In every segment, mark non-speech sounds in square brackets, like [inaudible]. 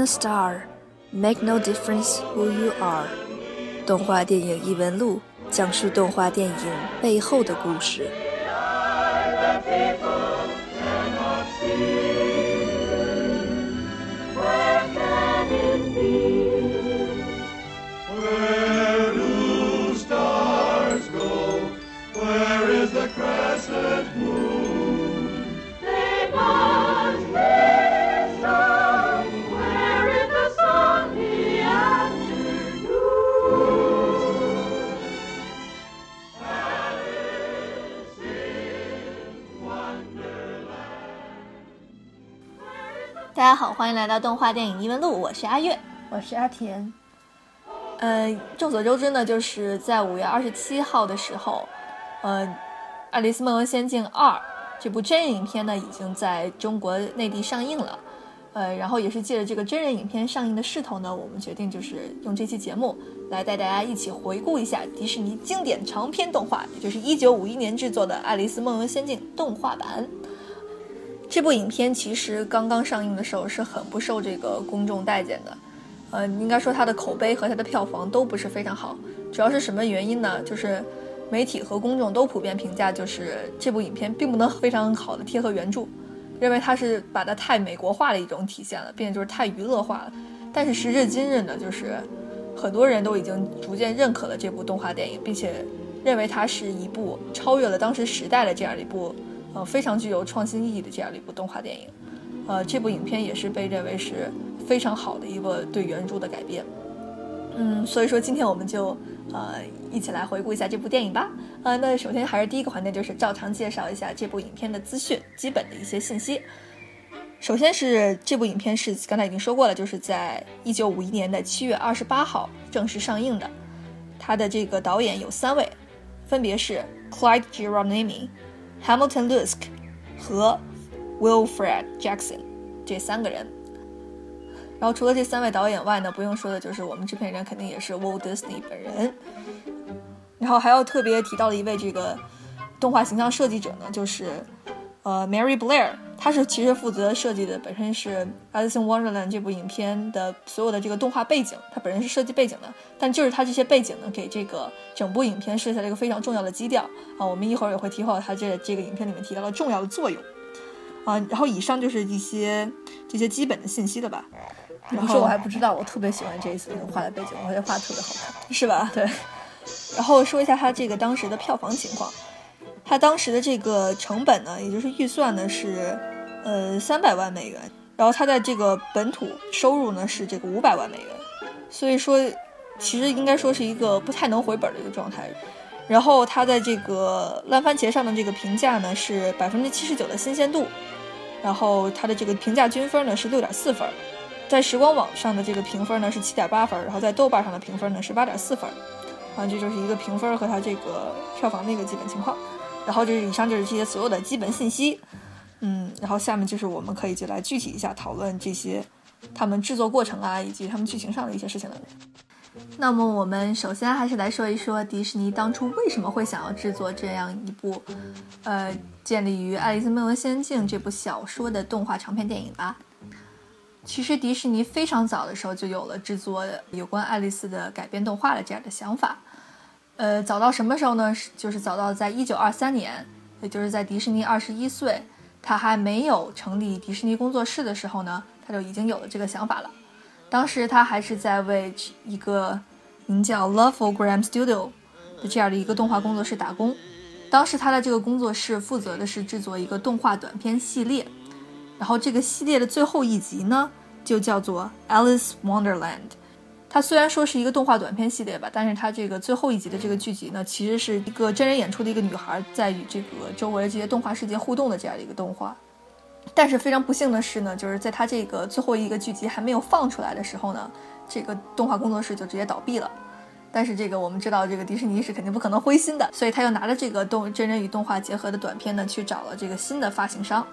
a star, make no difference who you are。动画电影异闻录讲述动画电影背后的故事。 欢迎来到动画电影异闻录，我是阿月。我是阿田。呃，众所周知呢，就是在五月二十七号的时候，呃，《爱丽丝梦游仙境二》这部真人影片呢，已经在中国内地上映了。呃，然后也是借着这个真人影片上映的势头呢，我们决定就是用这期节目来带大家一起回顾一下迪士尼经典长篇动画，也就是一九五一年制作的《爱丽丝梦游仙境》动画版。这部影片其实刚刚上映的时候是很不受这个公众待见的。呃，应该说它的口碑和它的票房都不是非常好，主要是什么原因呢？就是媒体和公众都普遍评价，就是这部影片并不能非常好的贴合原著，认为它是把它太美国化的一种体现了，并且就是太娱乐化了。但是时至今日呢，就是很多人都已经逐渐认可了这部动画电影，并且认为它是一部超越了当时时代的这样一部呃非常具有创新意义的这样的一部动画电影。呃，这部影片也是被认为是。非常好的一个对原著的改编，嗯，所以说今天我们就呃一起来回顾一下这部电影吧。呃，那首先还是第一个环节，就是照常介绍一下这部影片的资讯，基本的一些信息。首先是这部影片是刚才已经说过了，就是在一九五一年的七月二十八号正式上映的。它的这个导演有三位，分别是 Clyde Geronimi、Hamilton Lusk 和 Wilfred Jackson 这三个人。然后除了这三位导演外呢，不用说的就是我们制片人肯定也是 Walt Disney 本人。然后还要特别提到的一位这个动画形象设计者呢，就是呃 Mary Blair，她是其实负责设计的，本身是《Alice in Wonderland》这部影片的所有的这个动画背景，他本身是设计背景的。但就是他这些背景呢，给这个整部影片设下了一个非常重要的基调啊。我们一会儿也会提到他这这个影片里面提到了重要的作用啊。然后以上就是一些这些基本的信息了吧。然后我还不知道，我特别喜欢这一次画的背景，我觉得画的特别好看，是吧？对。然后说一下他这个当时的票房情况，它当时的这个成本呢，也就是预算呢是呃三百万美元，然后它在这个本土收入呢是这个五百万美元，所以说其实应该说是一个不太能回本的一个状态。然后它在这个烂番茄上的这个评价呢是百分之七十九的新鲜度，然后它的这个评价均分呢是六点四分。在时光网上的这个评分呢是七点八分，然后在豆瓣上的评分呢是八点四分，啊，这就是一个评分和它这个票房的一个基本情况。然后就是以上就是这些所有的基本信息，嗯，然后下面就是我们可以就来具体一下讨论这些他们制作过程啊，以及他们剧情上的一些事情了。那么我们首先还是来说一说迪士尼当初为什么会想要制作这样一部，呃，建立于《爱丽丝梦游仙境》这部小说的动画长片电影吧。其实迪士尼非常早的时候就有了制作有关爱丽丝的改编动画的这样的想法，呃，早到什么时候呢？是就是早到在一九二三年，也就是在迪士尼二十一岁，他还没有成立迪士尼工作室的时候呢，他就已经有了这个想法了。当时他还是在为一个名叫 Loveogram Studio 的这样的一个动画工作室打工。当时他的这个工作室负责的是制作一个动画短片系列。然后这个系列的最后一集呢，就叫做《Alice Wonderland》。它虽然说是一个动画短片系列吧，但是它这个最后一集的这个剧集呢，其实是一个真人演出的一个女孩在与这个周围这些动画世界互动的这样的一个动画。但是非常不幸的是呢，就是在它这个最后一个剧集还没有放出来的时候呢，这个动画工作室就直接倒闭了。但是这个我们知道，这个迪士尼是肯定不可能灰心的，所以他又拿着这个动真人与动画结合的短片呢，去找了这个新的发行商。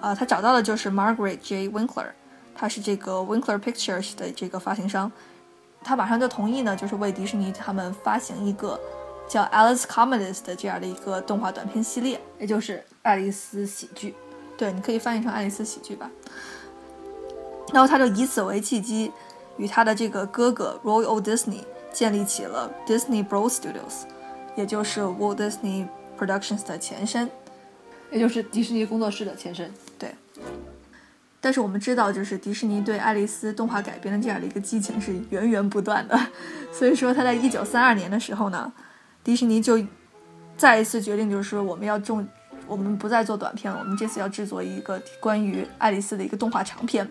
啊，他找到的就是 Margaret J. Winkler，他是这个 Winkler Pictures 的这个发行商，他马上就同意呢，就是为迪士尼他们发行一个叫 Alice Comedies 的这样的一个动画短片系列，也就是爱丽丝喜剧。对，你可以翻译成爱丽丝喜剧吧。然后他就以此为契机，与他的这个哥哥 Roy O. Disney 建立起了 Disney Bros Studios，也就是 Walt Disney Productions 的前身。也就是迪士尼工作室的前身。但是我们知道，就是迪士尼对爱丽丝动画改编的这样的一个激情是源源不断的，[laughs] 所以说他在一九三二年的时候呢，迪士尼就再一次决定，就是说我们要重，我们不再做短片了，我们这次要制作一个关于爱丽丝的一个动画长片。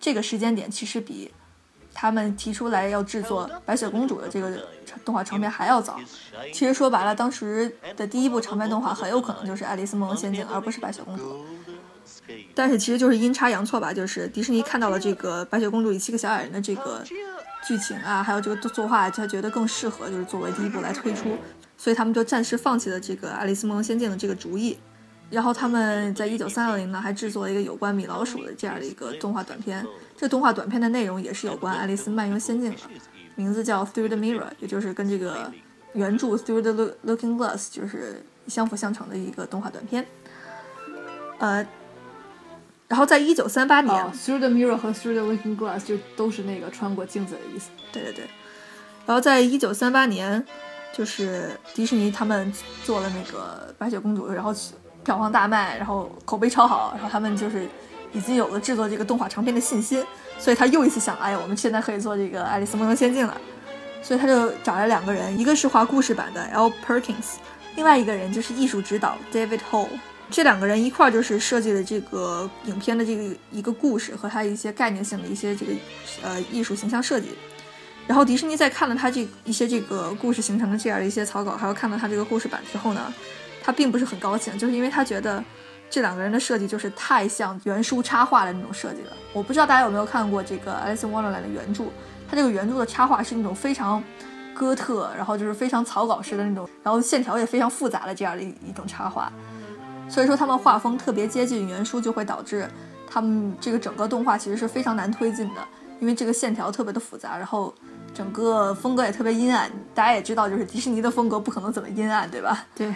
这个时间点其实比他们提出来要制作白雪公主的这个动画长片还要早。其实说白了，当时的第一部长篇动画很有可能就是《爱丽丝梦游仙境》，而不是白雪公主。但是其实就是阴差阳错吧，就是迪士尼看到了这个白雪公主与七个小矮人的这个剧情啊，还有这个作画，他觉得更适合就是作为第一部来推出，所以他们就暂时放弃了这个《爱丽丝梦游仙境》的这个主意。然后他们在一九三二年呢，还制作了一个有关米老鼠的这样的一个动画短片。这动画短片的内容也是有关爱丽丝漫游仙境的，名字叫《Through the Mirror》，也就是跟这个原著《Through the Looking Glass》就是相辅相成的一个动画短片。呃，然后在一九三八年、哦，Through the Mirror 和 Through the Looking Glass 就都是那个穿过镜子的意思。对对对，然后在一九三八年，就是迪士尼他们做了那个白雪公主，然后票房大卖，然后口碑超好，然后他们就是已经有了制作这个动画长片的信心，所以他又一次想，哎呀，我们现在可以做这个《爱丽丝梦游仙境》了，所以他就找来两个人，一个是画故事版的 L. Perkins，另外一个人就是艺术指导 David Hall。这两个人一块儿就是设计了这个影片的这个一个故事和它一些概念性的一些这个呃艺术形象设计。然后迪士尼在看了他这一些这个故事形成的这样的一些草稿，还有看到他这个故事版之后呢，他并不是很高兴，就是因为他觉得这两个人的设计就是太像原书插画的那种设计了。我不知道大家有没有看过这个《Alice in Wonderland》的原著，它这个原著的插画是那种非常哥特，然后就是非常草稿式的那种，然后线条也非常复杂的这样的一一种插画。所以说他们画风特别接近原书，就会导致他们这个整个动画其实是非常难推进的，因为这个线条特别的复杂，然后整个风格也特别阴暗。大家也知道，就是迪士尼的风格不可能怎么阴暗，对吧？对，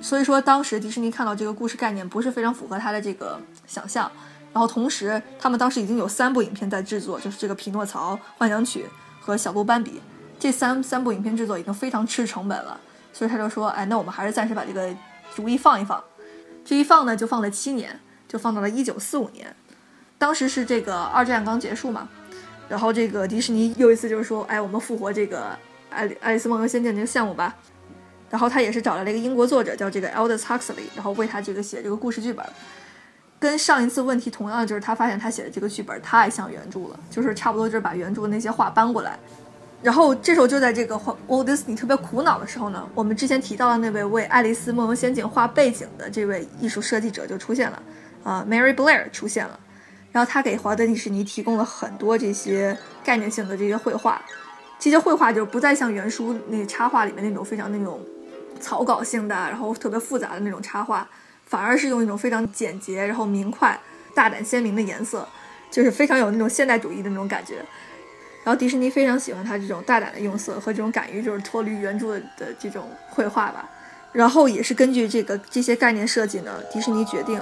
所以说当时迪士尼看到这个故事概念不是非常符合他的这个想象，然后同时他们当时已经有三部影片在制作，就是这个《匹诺曹》《幻想曲》和《小鹿斑比》这三三部影片制作已经非常吃成本了，所以他就说，哎，那我们还是暂时把这个主意放一放。这一放呢，就放了七年，就放到了一九四五年。当时是这个二战刚结束嘛，然后这个迪士尼又一次就是说，哎，我们复活这个《爱丽爱丽丝梦游仙境》这个项目吧。然后他也是找来了一个英国作者，叫这个 Aldous Huxley，然后为他这个写这个故事剧本。跟上一次问题同样，就是他发现他写的这个剧本太像原著了，就是差不多就是把原著那些话搬过来。然后这时候就在这个 Walt Disney 特别苦恼的时候呢，我们之前提到的那位为《爱丽丝梦游仙境》画背景的这位艺术设计者就出现了，啊、m a r y Blair 出现了，然后他给华德迪士尼提供了很多这些概念性的这些绘画，这些绘画就不再像原书那插画里面那种非常那种草稿性的，然后特别复杂的那种插画，反而是用一种非常简洁、然后明快、大胆鲜明的颜色，就是非常有那种现代主义的那种感觉。然后迪士尼非常喜欢他这种大胆的用色和这种敢于就是脱离原著的的这种绘画吧。然后也是根据这个这些概念设计呢，迪士尼决定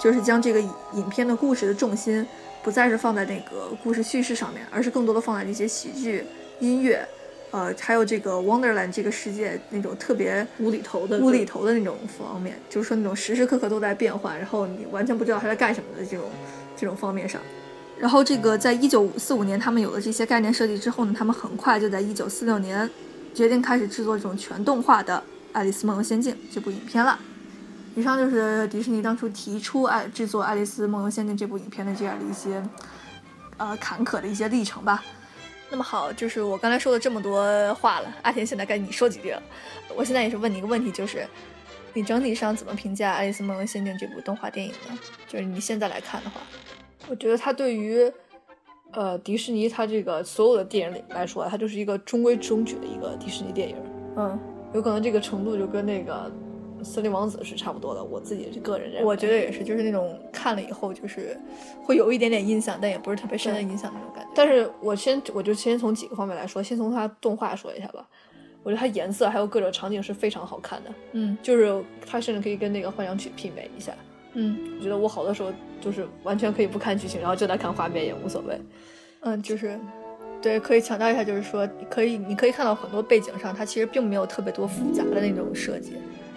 就是将这个影片的故事的重心不再是放在那个故事叙事上面，而是更多的放在那些喜剧、音乐，呃，还有这个 Wonderland 这个世界那种特别无厘头的无厘头的那种方面，就是说那种时时刻刻都在变换，然后你完全不知道他在干什么的这种这种方面上。然后这个在一九四五年他们有了这些概念设计之后呢，他们很快就在一九四六年决定开始制作这种全动画的《爱丽丝梦游仙境》这部影片了。以上就是迪士尼当初提出爱制作《爱丽丝梦游仙境》这部影片的这样的一些呃坎坷的一些历程吧。那么好，就是我刚才说了这么多话了，阿田现在该你说几句了。我现在也是问你一个问题，就是你整体上怎么评价《爱丽丝梦游仙境》这部动画电影呢？就是你现在来看的话，我觉得它对于，呃，迪士尼它这个所有的电影里来说，它就是一个中规中矩的一个迪士尼电影。嗯，有可能这个程度就跟那个《森林王子》是差不多的。我自己是个人认为，我觉得也是，就是那种看了以后就是会有一点点印象，但也不是特别深的印象那种感觉。但是我先我就先从几个方面来说，先从它动画说一下吧。我觉得它颜色还有各种场景是非常好看的，嗯就是它甚至可以跟那个幻想曲媲美一下。嗯我觉得我好多时候就是完全可以不看剧情，然后就在看画面也无所谓。嗯，就是。对，可以强调一下，就是说，可以，你可以看到很多背景上，它其实并没有特别多复杂的那种设计。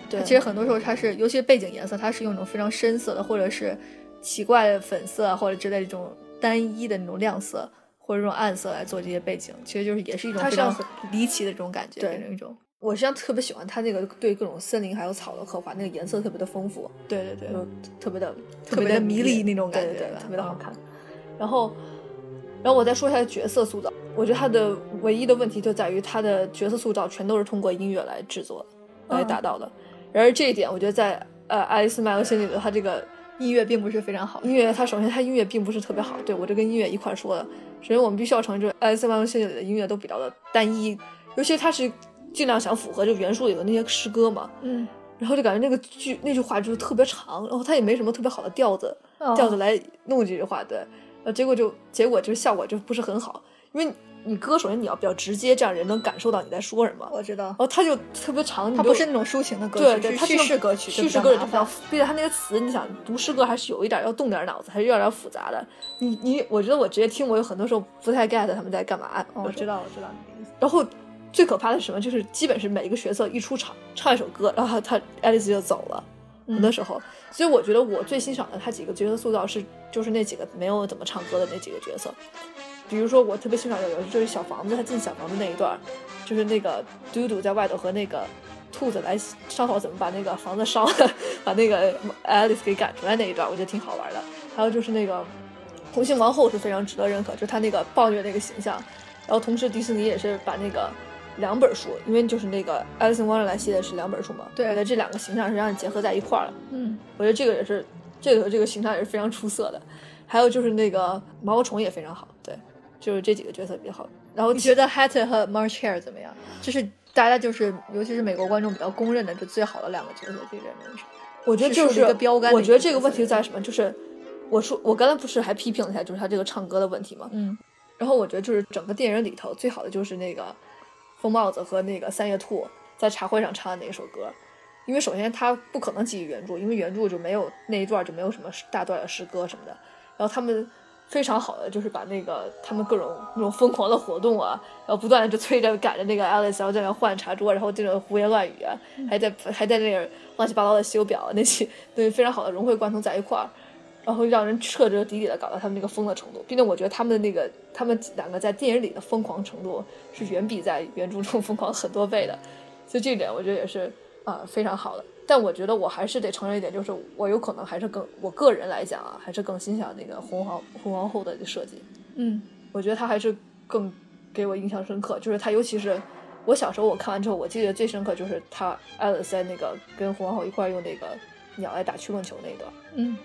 对其实很多时候它是，尤其是背景颜色，它是用一种非常深色的，或者是奇怪的粉色啊，或者之类这种单一的那种亮色，或者这种暗色来做这些背景，其实就是也是一种非常离奇的这种感觉，对那种。我实际上特别喜欢他那个对各种森林还有草的刻画，那个颜色特别的丰富，对对对，就特别的特别的迷离那种感觉对对对特别的好看。然后，然后我再说一下角色塑造，我觉得他的唯一的问题就在于他的角色塑造全都是通过音乐来制作来达到的。然而这一点，我觉得在呃《爱丽丝漫游仙境》里头，它这个音乐并不是非常好。音乐，它首先它音乐并不是特别好，对我这跟音乐一块儿说的。首先我们必须要承认，就《爱丽丝漫游仙境》里的音乐都比较的单一，尤其它是尽量想符合就原书里的那些诗歌嘛，嗯，然后就感觉那个句那句话就是特别长，然后他也没什么特别好的调子，哦调子来弄这句话，对，呃，结果就结果就是效果就不是很好，因为你歌首先你要比较直接，这样人能感受到你在说什么，我知道然，后他就特别长，你就它不是那种抒情的歌曲，对对，叙事歌曲，叙事歌曲就比较就比较麻烦，并且它那个词，你想读诗歌还是有一点要动点脑子，还是有点复杂的。你你，我觉得我直接听，我有很多时候不太 get 他们在干嘛。哦，我知。道，我知道你的意思。然后最可怕的是什么？就是基本是每一个角色一出场唱一首歌，然后他爱丽丝就走了。很多时候，所以我觉得我最欣赏的他几个角色塑造是，就是那几个没有怎么唱歌的那几个角色。比如说，我特别欣赏有有就是小房子，他进小房子那一段，就是那个嘟嘟在外头和那个兔子来商讨怎么把那个房子烧了，[laughs] 把那个爱丽丝给赶出来那一段，我觉得挺好玩的。还有就是那个红心王后是非常值得认可，就是她那个暴虐那个形象。然后同时迪士尼也是把那个两本书，因为就是那个《爱丽丝 in Wonderland》系列是两本书嘛，对那这两个形象是让你结合在一块儿了。嗯，我觉得这个也是这个这个形象也是非常出色的。还有就是那个毛毛虫也非常好，对，就是这几个角色比较好。然后你觉得 Hattie 和 March Hare 怎么样？就是大家就是，尤其是美国观众比较公认的这最好的两个角色，这个人是。我觉得就是一个标杆我觉得这个问题在什么？就是我说我刚才不是还批评了一下，就是他这个唱歌的问题嘛？嗯然后我觉得就是整个电影里头最好的就是那个疯帽子和那个三叶兔在茶会上唱的那一首歌，因为首先他不可能基于原著，因为原著就没有那一段就没有什么大段的诗歌什么的，然后他们。非常好的就是把那个他们各种那种疯狂的活动啊，然后不断的就催着赶着那个 Alice，然后在那换茶桌，然后这种胡言乱语啊，还在还在那个乱七八糟的修表，那些对非常好的融会贯通在一块儿。然后让人彻彻底底的搞到他们那个疯的程度，并且我觉得他们的那个他们两个在电影里的疯狂程度是远比在原著中疯狂很多倍的，所以这一点我觉得也是啊、非常好的。但我觉得我还是得承认一点，就是我有可能还是更我个人来讲啊，还是更欣赏那个红皇红皇后的设计。嗯我觉得她还是更给我印象深刻，就是她尤其是我小时候我看完之后，我记得最深刻就是他爱丽丝在那个跟红皇后一块用那个鸟来打曲棍球那一段。嗯。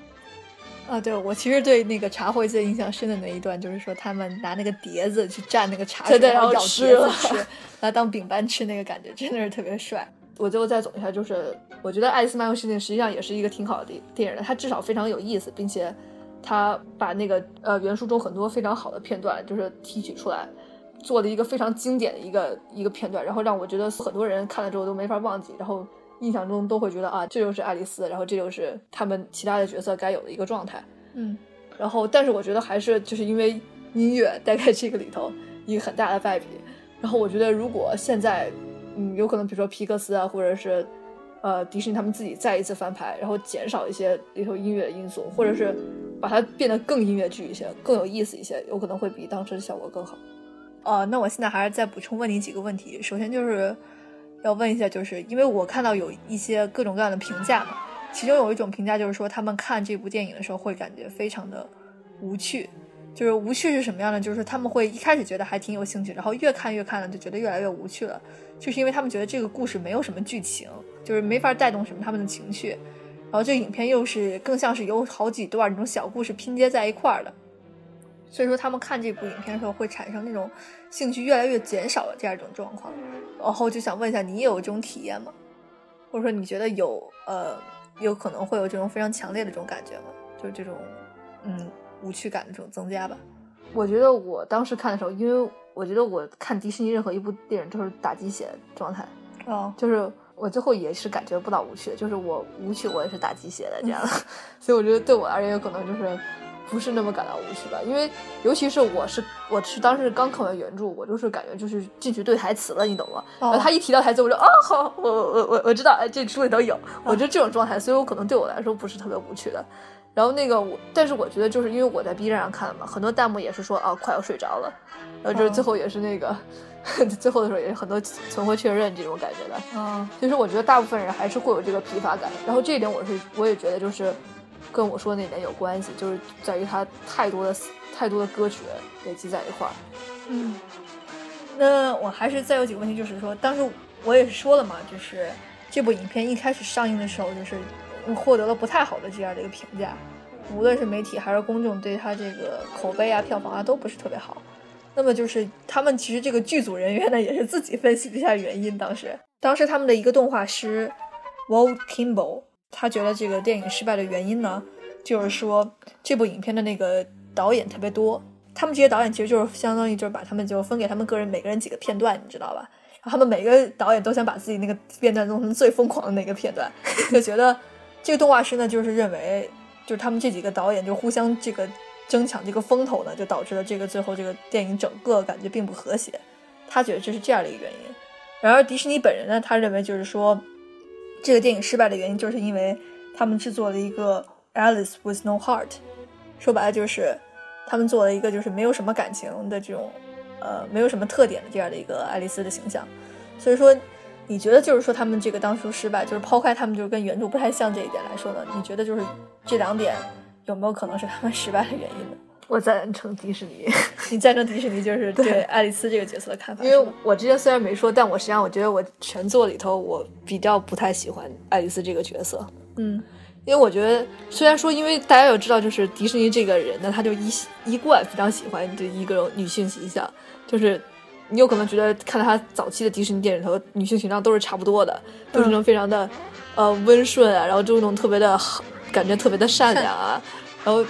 啊，对，我其实对那个茶会最印象深的那一段，就是说他们拿那个碟子去蘸那个茶水，对对然后然咬吃了碟子吃，然后当饼干吃，那个感觉真的是特别帅。我最后再总结一下，就是我觉得《爱丽丝漫游世界》实际上也是一个挺好的电电影的，它至少非常有意思，并且它把那个呃原书中很多非常好的片段就是提取出来，做了一个非常经典的一个一个片段，然后让我觉得很多人看了之后都没法忘记，然后印象中都会觉得啊，这就是爱丽丝，然后这就是他们其他的角色该有的一个状态。嗯然后，但是我觉得还是就是因为音乐带在这个里头一个很大的败笔。然后我觉得如果现在，嗯，有可能比如说皮克斯啊，或者是呃迪士尼他们自己再一次翻拍，然后减少一些里头音乐的因素，或者是把它变得更音乐剧一些，更有意思一些，有可能会比当时的效果更好。哦，那我现在还是再补充问你几个问题。首先就是要问一下，就是因为我看到有一些各种各样的评价嘛，其中有一种评价就是说他们看这部电影的时候会感觉非常的无趣。就是无趣是什么样的？就是他们会一开始觉得还挺有兴趣，然后越看越看呢，就觉得越来越无趣了。就是因为他们觉得这个故事没有什么剧情，就是没法带动什么他们的情绪。然后这影片又是更像是有好几段那种小故事拼接在一块儿的，所以说他们看这部影片的时候会产生那种兴趣越来越减少的这样一种状况。然后就想问一下，你也有这种体验吗？或者说你觉得有呃有可能会有这种非常强烈的这种感觉吗？就是这种嗯无趣感的这种增加吧？我觉得我当时看的时候，因为我觉得我看迪士尼任何一部电影都是打鸡血状态，哦，就是我最后也是感觉不到无趣的，就是我无趣我也是打鸡血的这样的，[laughs] 所以我觉得对我而言有可能就是不是那么感到无趣吧，因为尤其是我是我是当时刚看完原著，我就是感觉就是进去对台词了，你懂吗？然后他一提到台词，我就啊好，我我我我我知道，哎，这书里都有，我就这种状态，所以我可能对我来说不是特别无趣的。然后那个我，但是我觉得就是因为我在 B 站上看的嘛，很多弹幕也是说啊快要睡着了，然后就是最后也是那个。[laughs] 最后的时候也是很多存活确认这种感觉的，嗯，其实我觉得大部分人还是会有这个疲乏感，然后这一点我是我也觉得就是跟我说那点有关系，就是在于它太多的太多的歌曲累积在一块儿。嗯，那我还是再有几个问题，就是说当时我也是说了嘛，就是这部影片一开始上映的时候，就是获得了不太好的这样的一个评价，无论是媒体还是公众对他这个口碑啊、票房啊都不是特别好。那么就是他们其实这个剧组人员呢，也是自己分析了一下原因。当时，当时他们的一个动画师 Walt Kimball，他觉得这个电影失败的原因呢，就是说这部影片的那个导演特别多。他们这些导演其实就是相当于就是把他们就分给他们个人每个人几个片段，你知道吧？然后他们每个导演都想把自己那个片段弄成最疯狂的那个片段，就觉得这个动画师呢，就是认为就是他们这几个导演就互相这个。争抢这个风头呢，就导致了这个最后这个电影整个感觉并不和谐。他觉得这是这样的一个原因。然而迪士尼本人呢，他认为就是说，这个电影失败的原因就是因为他们制作了一个 Alice with no heart，说白了就是他们做了一个就是没有什么感情的这种，呃，没有什么特点的这样的一个爱丽丝的形象。所以说，你觉得就是说他们这个当初失败，就是抛开他们就是跟原著不太像这一点来说呢？你觉得就是这两点？有没有可能是他们失败的原因呢？我赞成迪士尼，[laughs] 你赞成迪士尼就是对爱丽丝这个角色的看法？因为我之前虽然没说，但我实际上我觉得我全作里头我比较不太喜欢爱丽丝这个角色。嗯，因为我觉得虽然说，因为大家有知道，就是迪士尼这个人呢，他就一一贯非常喜欢这一个女性形象，就是你有可能觉得看到他早期的迪士尼电影里头女性形象都是差不多的，都是那种非常的呃温顺啊，然后就那种特别的好。感觉特别的善良啊，然后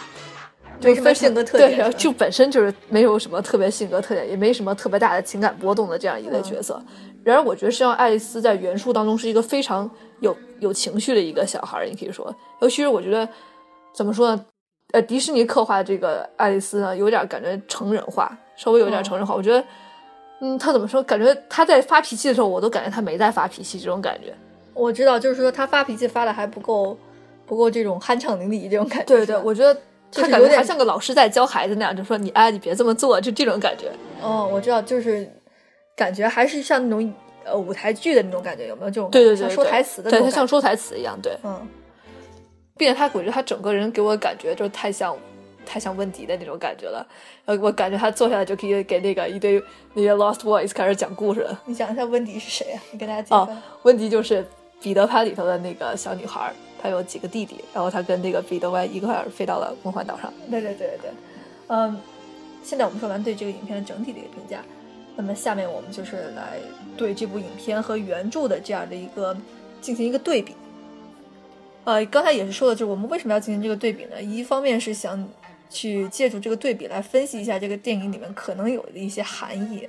没什么性格特点，对，就本身就是没有什么特别性格特点，也没什么特别大的情感波动的这样一类角色。然而，我觉得实际上爱丽丝在原著当中是一个非常有有情绪的一个小孩，你可以说，尤其是我觉得怎么说呢？呃，迪士尼刻画的这个爱丽丝呢，有点感觉成人化，稍微有点成人化。我觉得，嗯，他怎么说？感觉他在发脾气的时候，我都感觉他没在发脾气，这种感觉。我知道，就是说他发脾气发的还不够。不够这种酣畅淋漓这种感觉，对对，我觉得他感觉还像个老师在教孩子那样，就说你哎，你别这么做，就这种感觉。哦，我知道，就是感觉还是像那种呃舞台剧的那种感觉，有没有这种？对对对，像说台词的，对他像说台词一样，对，嗯。并且他，我觉得他整个人给我感觉就太像太像温迪的那种感觉了。呃，我感觉他坐下来就可以给那个一堆那些 Lost Boys 开始讲故事了。你讲一下温迪是谁啊？你跟大家讲。哦，温迪就是彼得潘里头的那个小女孩。他有几个弟弟，然后他跟那个彼得湾一块儿飞到了梦幻岛上。对对对对，嗯，现在我们说完对这个影片的整体的一个评价，那么下面我们就是来对这部影片和原著的这样的一个进行一个对比。呃，刚才也是说了，就是我们为什么要进行这个对比呢？一方面是想去借助这个对比来分析一下这个电影里面可能有的一些含义，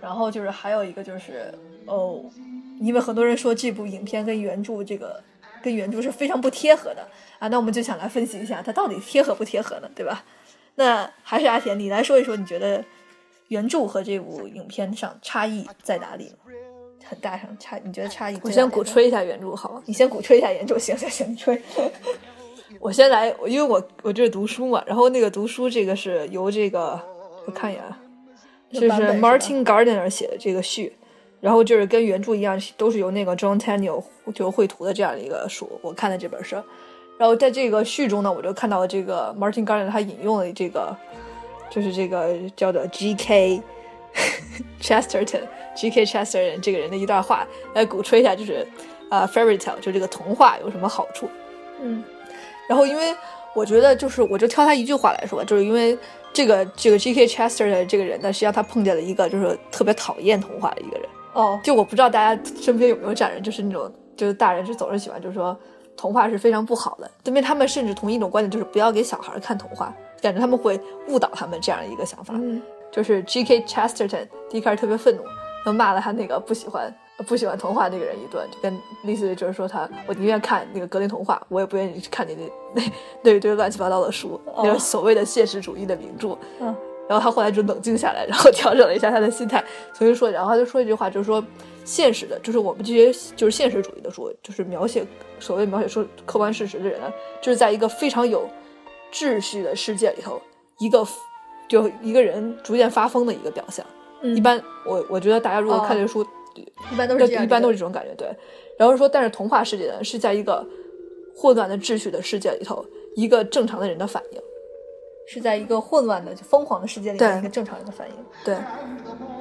然后就是还有一个就是哦，因为很多人说这部影片跟原著这个。跟原著是非常不贴合的啊，那我们就想来分析一下它到底贴合不贴合呢，对吧？那还是阿田，你来说一说，你觉得原著和这部影片上差异在哪里？很大上差，你觉得差异？我先鼓吹一下原著好吗？你先鼓吹一下原著，行行行，你吹。[laughs] 我先来，因为我我这是读书嘛，然后那个读书这个是由这个我看一眼，这是 Martin Gardner 写的这个序。然后就是跟原著一样，都是由那个 John Tenniel 就绘图的这样的一个书。我看的这本书，然后在这个序中呢，我就看到了这个 Martin Gardner 他引用了这个，就是这个叫做 G.K. [laughs] Chesterton，G.K. Chesterton 这个人的一段话来鼓吹一下，就是啊 fairy tale 就这个童话有什么好处？嗯，然后因为我觉得就是我就挑他一句话来说，就是因为这个这个 G.K. Chesterton 这个人呢，实际上他碰见了一个就是特别讨厌童话的一个人。哦，就我不知道大家身边有没有这样人，就是那种就是大人是总是喜欢，就是说童话是非常不好的，因为他们甚至同一种观点，就是不要给小孩看童话，感觉他们会误导他们这样的一个想法。嗯，就是 G.K. Chesterton 第一开始特别愤怒，就骂了他那个不喜欢不喜欢童话那个人一顿，就跟类似于就是说他，我宁愿看那个格林童话，我也不愿意去看你那 [laughs] 那那一堆乱七八糟的书，那种所谓的现实主义的名著。嗯然后他后来就冷静下来，然后调整了一下他的心态，重新说，然后他就说一句话，就是说现实的，就是我们这些就是现实主义的书，就是描写所谓描写出客观事实的人呢，就是在一个非常有秩序的世界里头，一个就一个人逐渐发疯的一个表象。嗯一般我我觉得大家如果看这个书，一般都是一般都是这种感觉，对。然后说，但是童话世界呢，是在一个混乱的秩序的世界里头，一个正常的人的反应。是在一个混乱的、就疯狂的世界里对面一个正常人的反应。对，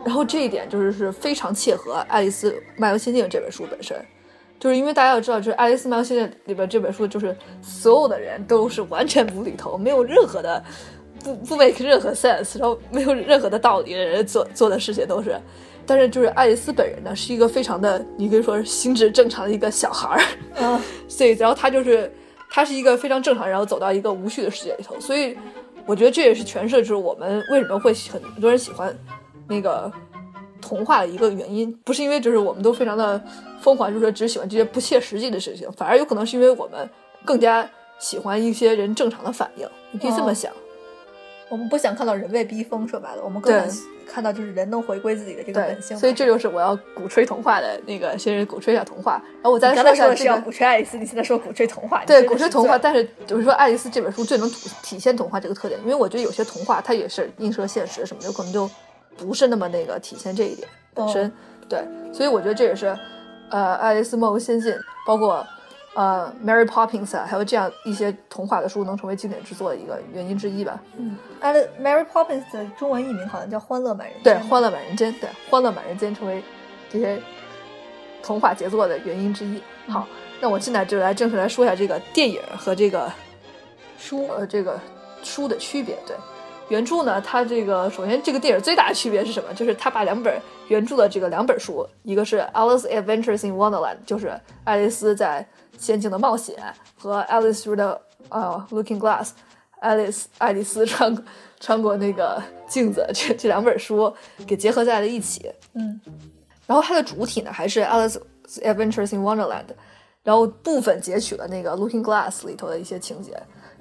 然后这一点就是是非常切合《爱丽丝漫游仙境》这本书本身，就是因为大家要知道，就是《爱丽丝漫游仙境》里边这本书，就是所有的人都是完全无厘头，没有任何的不不 make 任何 sense，然后没有任何的道理的人做做的事情都是。但是就是爱丽丝本人呢，是一个非常的，你可以说是心智正常的一个小孩儿，嗯，[laughs] 所以然后他就是他是一个非常正常，然后走到一个无序的世界里头，所以我觉得这也是诠释就是我们为什么会很多人喜欢那个童话的一个原因，不是因为就是我们都非常的疯狂，就是说只喜欢这些不切实际的事情，反而有可能是因为我们更加喜欢一些人正常的反应，你可以这么哦想。我们不想看到人被逼疯，说白了，我们更想看到就是人能回归自己的这个本，性。所以这就是我要鼓吹童话的那个，先是鼓吹一下童话，然后我再你刚才说的是要说一下这个鼓吹爱丽丝，你现在说鼓吹童话，对，鼓吹童话，但是就是说，《爱丽丝》这本书最能体体现童话这个特点，因为我觉得有些童话它也是映射现实什么的，有可能就不是那么那个体现这一点本身。哦对，所以我觉得这也是，呃，《爱丽丝梦游仙境》，包括呃《Mary Poppins》啊，还有这样一些童话的书能成为经典之作的一个原因之一吧。嗯，爱丽 Mary Poppins 的中文译名好像叫《欢乐满人间对，》。《欢乐满人间》对，《欢乐满人间》成为这些童话杰作的原因之一。好，那我现在就来正式来说一下这个电影和这个书呃这个书的区别。对，原著呢，它这个首先这个电影最大的区别是什么？就是它把两本原著的这个两本书，一个是《Alice Adventures in Wonderland》，就是爱丽丝在仙境的冒险，和《Alice Through the 呃 Looking Glass》，爱丽丝爱丽丝穿穿过那个镜子，这这两本书给结合在了一起。嗯，然后它的主体呢还是《Alice Adventures in Wonderland》，然后部分截取了那个《Looking Glass》里头的一些情节。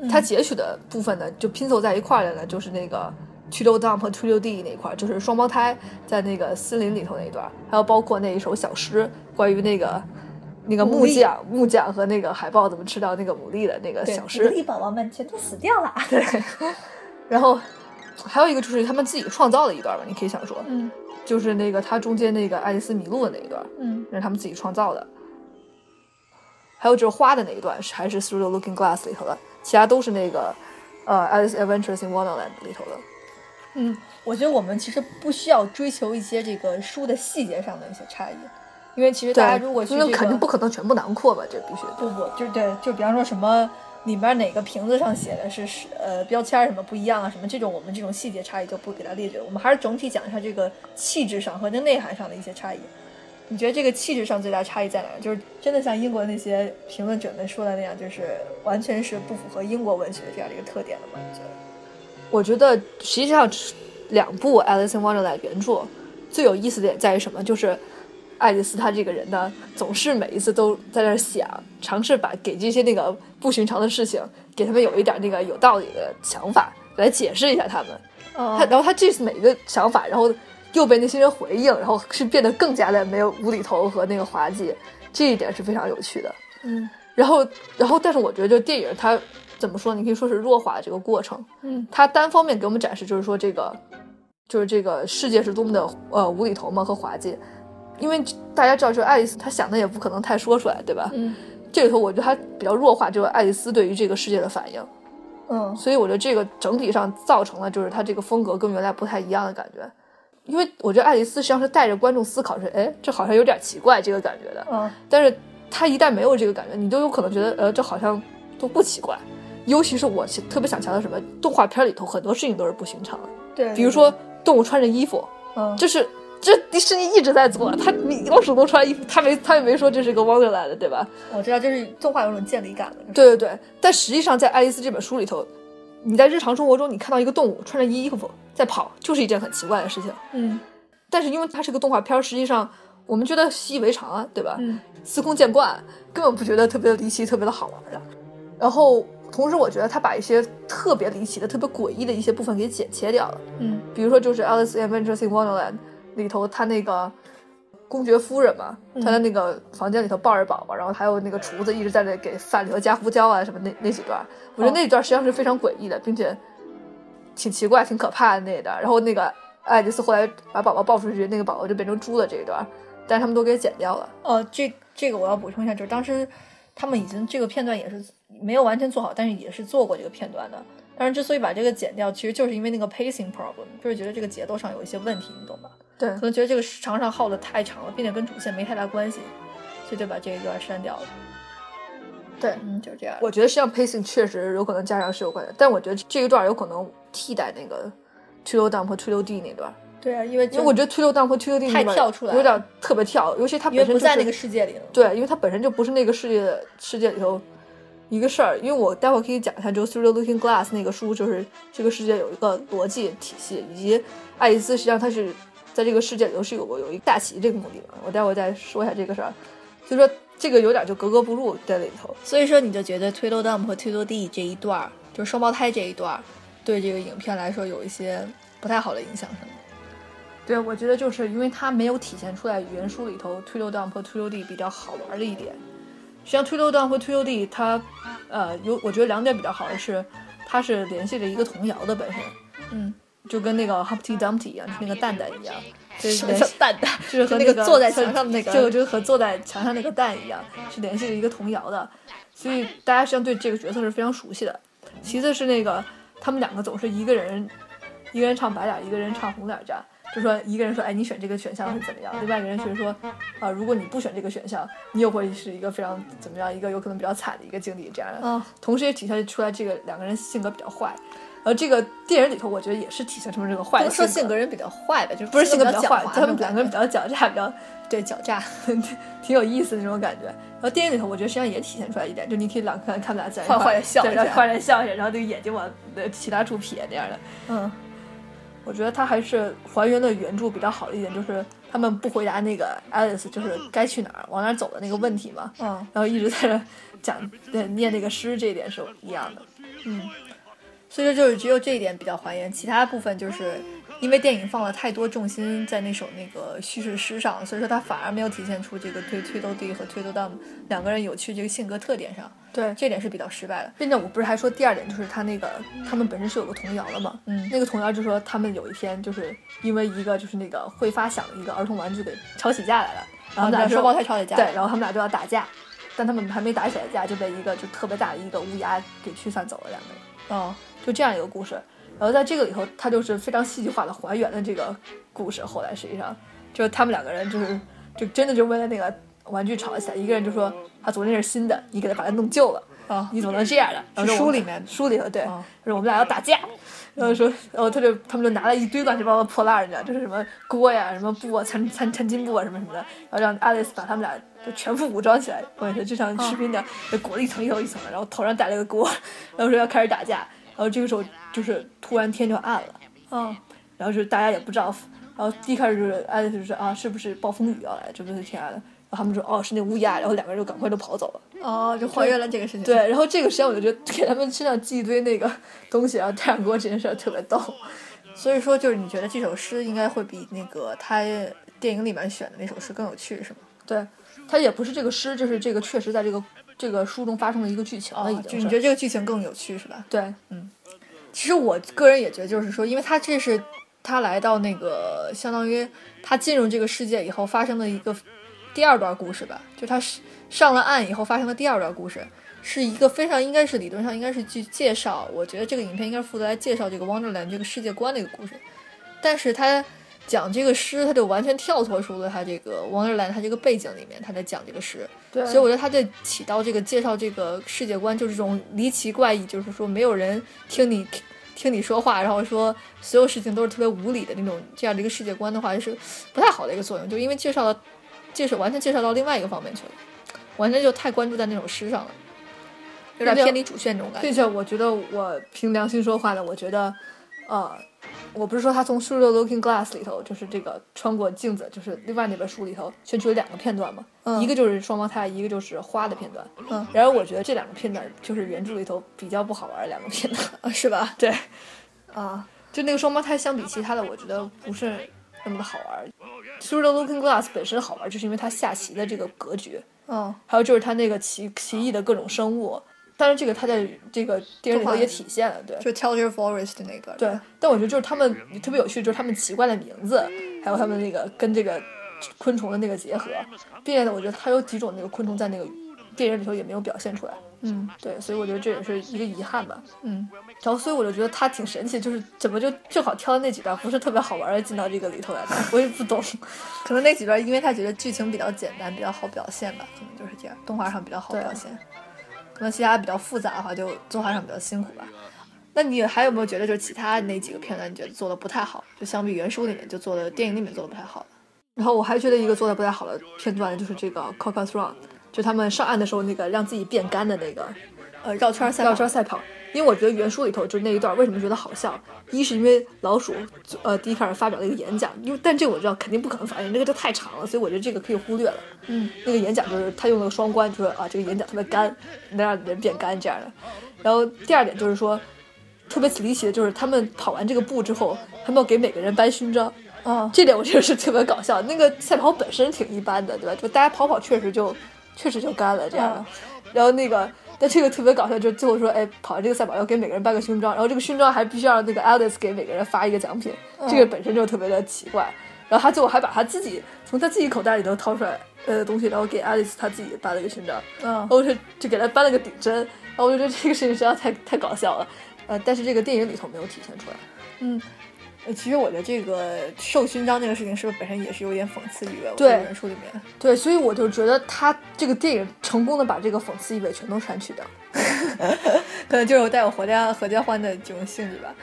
它截取的部分呢，就拼凑在一块儿的呢，就是那个 Tweedledum 和 Tweedledee 那一块儿，就是双胞胎在那个森林里头那一段，还有包括那一首小诗，关于那个那个木匠木匠和那个海豹怎么吃掉那个牡蛎的那个，小诗。牡蛎宝宝们全都死掉了。对，然后还有一个就是他们自己创造的一段吧，你可以想说，嗯就是那个他中间那个爱丽丝迷路的那一段，嗯那是他们自己创造的。还有就是花的那一段是还是 Through the Looking Glass 里头的，其他都是那个呃 Alice Adventures in Wonderland 里头的。嗯，我觉得我们其实不需要追求一些这个书的细节上的一些差异，因为其实大家如果去、这个、那肯定不可能全部囊括吧，这必须。不不，就对，就比方说什么里面哪个瓶子上写的是是呃标签什么不一样啊，什么这种我们这种细节差异就不给它列举了，我们还是总体讲一下这个气质上和这内涵上的一些差异。你觉得这个气质上最大差异在哪儿？就是真的像英国那些评论者们说的那样，就是完全是不符合英国文学的这样的一个特点的吗？你觉得？我觉得实际上两部《Alice in Wonderland》原著最有意思的点在于什么？就是爱丽丝她这个人呢，总是每一次都在那儿想，尝试把给这些那个不寻常的事情，给他们有一点那个有道理的想法来解释一下他们。哦他然后他这次每一个想法，然后又被那些人回应，然后是变得更加的没有无厘头和那个滑稽，这一点是非常有趣的。嗯然后，然后，但是我觉得，就电影它怎么说？你可以说是弱化这个过程。嗯，它单方面给我们展示，就是说这个，就是这个世界是多么的呃无厘头嘛和滑稽。因为大家知道，就是爱丽丝她想的也不可能太说出来，对吧？嗯这里头我觉得她比较弱化，就是爱丽丝对于这个世界的反应。嗯所以我觉得这个整体上造成了就是她这个风格跟原来不太一样的感觉。因为我觉得爱丽丝实际上是带着观众思考是，哎，这好像有点奇怪这个感觉的。嗯但是她一旦没有这个感觉，你都有可能觉得，呃，这好像都不奇怪。尤其是我特别想强调什么，动画片里头很多事情都是不寻常的，对，比如说动物穿着衣服，嗯这是这迪士尼一直在做，他米老鼠都穿衣服，他没他也没说这是个 Wonderland，对吧？我知道，就是动画有种建立感的。对对对，但实际上在《爱丽丝》这本书里头，你在日常生活中你看到一个动物穿着衣服在跑，就是一件很奇怪的事情。嗯但是因为它是个动画片，实际上我们觉得习以为常啊，对吧？嗯，司空见惯，根本不觉得特别离奇、特别的好玩的。然后同时，我觉得他把一些特别离奇的、特别诡异的一些部分给剪切掉了。嗯，比如说就是《Alice Adventures in Wonderland》里头，他那个公爵夫人嘛，嗯她在那个房间里头抱着宝宝，然后还有那个厨子一直在那给饭里头加胡椒啊什么那那几段，我觉得那段实际上是非常诡异的，并且挺奇怪、挺可怕的那一段。然后那个爱丽丝后来把宝宝抱出去，那个宝宝就变成猪了这一段，但是他们都给剪掉了。哦，这这个我要补充一下，就是当时他们已经这个片段也是没有完全做好，但是也是做过这个片段的。但是之所以把这个剪掉，其实就是因为那个 pacing problem，就是觉得这个节奏上有一些问题，你懂吧？对可能觉得这个时长上耗的太长了，并且跟主线没太大关系，所以就把这一段删掉了。对，嗯，就是这样。我觉得实际上 pacing 确实有可能加上是有关系，但我觉得这一段有可能替代那个推流 dump 和推流 D 那段，对啊，因为因为我觉得推流 dump 和推流 D 太跳出来了有点特别跳，尤其它因为本身、就是、不在那个世界里了。对，因为它本身就不是那个世界世界里头一个事儿。因为我待会儿可以讲一下，就《Through the Looking Glass》那个书，就是这个世界有一个逻辑体系，以及爱丽丝实际上她是在这个世界里头是有有一个下棋这个目的的。我待会儿再说一下这个事儿，所以说这个有点就格格不入在里头。所以说，你就觉得推豆 dump 和推豆地这一段儿，就是双胞胎这一段儿，对这个影片来说有一些不太好的影响，是吗？对，我觉得就是因为它没有体现出来原书里头推豆 dump 和推豆地比较好玩的一点。实际上，推豆 dump 和推豆地它，呃，有我觉得两点比较好的是，它是联系着一个童谣的本身，嗯，就跟那个 Humpty Dumpty 一样，就是那个蛋蛋一样，就是什么联系蛋蛋？就是和那个坐在墙上的那个就就和坐在墙上那个蛋一样，是联系着一个童谣的，所以大家实际上对这个角色是非常熟悉的。其次是那个他们两个总是一个人一个人唱白脸，一个人唱红脸这样。就说一个人说，哎，你选这个选项会怎么样？另外一个人却说，啊、如果你不选这个选项，你又会是一个非常怎么样，一个有可能比较惨的一个经历。这样的，嗯同时也体现出来这个两个人性格比较坏。而这个电影里头，我觉得也是体现出这个坏的说性性格人比较坏吧，就是不是性格比比较坏，他们两个人比较狡诈，比较 [laughs] 对狡诈。[laughs] 挺有意思的那种感觉。然后电影里头，我觉得实际上也体现出来一点，就你可以两看看他俩在一块坏坏的笑对，然后坏坏地笑一下，然后这个眼睛往呃其他处撇那样的。嗯，我觉得他还是还原了原著比较好的一点，就是他们不回答那个 Alice 就是该去哪儿、往哪儿走的那个问题嘛，嗯，然后一直在那讲对念那个诗，这一点是一样的。所以说就是只有这一点比较还原，其他部分就是因为电影放了太多重心在那首那个叙事诗上，所以说它反而没有体现出这个推推斗 D 和推斗 Dum 两个人有趣这个性格特点上，对，这点是比较失败的。并且我不是还说第二点，就是他那个他们本身是有个童谣的嘛，嗯那个童谣就说他们有一天就是因为一个就是那个会发响的一个儿童玩具给吵起架来了，然后他们俩双胞胎吵起架，对，然后他们俩就要打架，但他们还没打起来架就被一个就特别大的一个乌鸦给驱散走了两个人。哦，就这样一个故事。然后在这个里头，他就是非常戏剧化的还原了这个故事。后来实际上，就是他们两个人就是就真的就为了那个玩具吵起来。一个人就说他昨天是新的，你给他把它弄旧了，啊你怎么能这样的？然后是说我们书里面书里头对，就是我们俩要打架。然后说，然后他就他们就拿了一堆乱七八糟的破烂儿，你知道，就是什么锅呀、什么布啊、餐餐餐巾布啊什么什么的，然后让爱丽丝把他们俩就全副武装起来，我感觉就像士兵的，就裹了一层一层一层的，然后头上戴了个锅，然后说要开始打架，然后这个时候就是突然天就暗了，嗯，然后就是大家也不知道，然后一开始就是爱丽丝就说啊是不是暴风雨要来，这不是天暗了，然后他们说哦是那乌鸦，然后两个人就赶快就跑走了。哦，就还原了这个事情。对，然后这个实际上我就觉得给他们身上系一堆那个 [laughs] 东西，然后太阳锅这件事儿特别逗。[laughs] 所以说就是你觉得这首诗应该会比那个他电影里面选的那首诗更有趣，是吗？对，他也不是这个诗，就是这个确实在这个这个书中发生的一个剧情了，已哦，经。就你觉得这个剧情更有趣，是吧？对，嗯其实我个人也觉得，就是说，因为他这是他来到那个，相当于他进入这个世界以后发生的一个第二段故事吧，就他是上了岸以后发生的第二段故事，是一个非常应该是理论上应该是去介绍，我觉得这个影片应该是负责来介绍这个 Wonderland 这个世界观的一个故事，但是他讲这个诗，他就完全跳脱出了他这个 Wonderland 他这个背景里面，他在讲这个诗，对，所以我觉得他在起到这个介绍这个世界观，就是这种离奇怪异，就是说没有人听你听你说话，然后说所有事情都是特别无理的那种这样的一个世界观的话，就是不太好的一个作用，就因为介绍了介绍完全介绍到另外一个方面去了，完全就太关注在那种诗上了，有点偏离主线这种感觉。并且我觉得我凭良心说话呢，我觉得，呃，我不是说他从《Through the Looking Glass》里头，就是这个穿过镜子，就是另外那本书里头选取了两个片段嘛，嗯一个就是双胞胎，一个就是花的片段。嗯，然后我觉得这两个片段就是原著里头比较不好玩的两个片段。啊，是吧？对，啊，就那个双胞胎相比其他的，我觉得不是那么的好玩。《Through the Looking Glass》本身好玩，就是因为它下棋的这个格局，嗯，还有就是它那个奇奇异的各种生物。但是这个它在这个电影里头也体现了，对。就 Tell Your Forest 那个，对，但我觉得就是他们特别有趣，就是他们奇怪的名字，还有他们那个跟这个昆虫的那个结合，并且呢，我觉得它有几种那个昆虫在那个电影里头也没有表现出来。嗯对，所以我觉得这也是一个遗憾吧。嗯，然后，所以我就觉得它挺神奇，就是怎么就正好挑的那几段不是特别好玩的进到这个里头来的，我也不懂。[laughs] 可能那几段因为他觉得剧情比较简单，比较好表现吧，可能就是这样，动画上比较好表现。那其他比较复杂的话，就作画上比较辛苦吧。那你还有没有觉得就是其他那几个片段你觉得做的不太好，就相比原书里面就做的电影里面做的不太好的？然后我还觉得一个做的不太好的片段就是这个 c o c o s Run，就他们上岸的时候那个让自己变干的那个呃，绕圈赛绕圈赛跑。因为我觉得原书里头就是那一段为什么觉得好笑？一是因为老鼠呃第一开始发表了一个演讲，因为但这个我知道肯定不可能发言，这个就太长了，所以我觉得这个可以忽略了。嗯，那个演讲就是他用了个双关，就是啊这个演讲特别干，能让人变干这样的。然后第二点就是说，特别离奇的就是他们跑完这个步之后，他们要给每个人颁勋章。啊，这点我觉得是特别搞笑。那个赛跑本身挺一般的，对吧？就大家跑跑确实就确实就干了这样的。然后那个，但这个特别搞笑，就是最后说，哎，跑完这个赛跑要给每个人颁个勋章，然后这个勋章还必须让那个 Alice 给每个人发一个奖品，这个本身就特别的奇怪。然后他最后还把他自己从他自己口袋里头掏出来呃东西，然后给 Alice 他自己颁了一个勋章，嗯然后就就给他颁了个顶针，然后我就觉得这个事情实在太太搞笑了。呃，但是这个电影里头没有体现出来。嗯。呃其实我觉得这个授勋章这个事情，是不是本身也是有点讽刺意味？我对觉得原书里面，对，所以我就觉得他这个电影成功的把这个讽刺意味全都删去掉。[laughs] 可能就是带有合家合家欢的这种性质吧。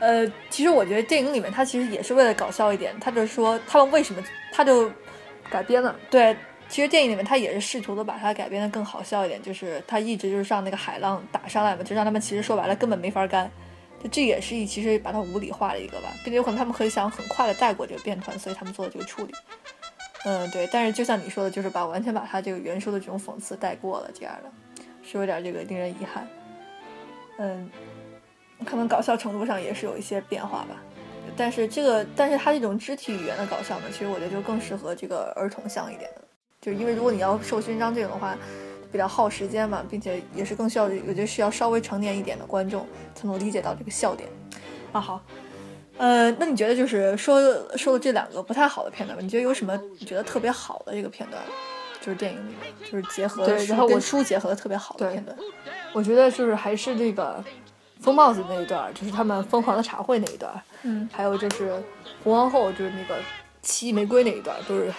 呃，其实我觉得电影里面他其实也是为了搞笑一点，他就说他们为什么他就改编了，对，其实电影里面他也是试图的把它改编的更好笑一点，就是他一直就是让那个海浪打上来嘛，就让他们其实说白了根本没法干，这也是一其实把它无理化了一个吧，并且有可能他们很想很快的带过这个变团，所以他们做的这个处理。嗯，对，但是就像你说的，就是把完全把他这个原书的这种讽刺带过了，这样的是有点这个令人遗憾。嗯，可能搞笑程度上也是有一些变化吧。但是这个，但是它这种肢体语言的搞笑呢，其实我觉得就更适合这个儿童向一点的，就因为如果你要授勋章这种的话，比较耗时间嘛，并且也是更需要，我觉得需要稍微成年一点的观众才能理解到这个笑点。啊，好，呃，那你觉得就是说说了这两个不太好的片段吧，你觉得有什么你觉得特别好的这个片段？就是电影里面，就是结合对然后我跟书结合的特别好的片段。我觉得就是还是那个疯帽子那一段，就是他们疯狂的茶会那一段，嗯还有就是红皇后就是那个奇异玫瑰那一段儿，都是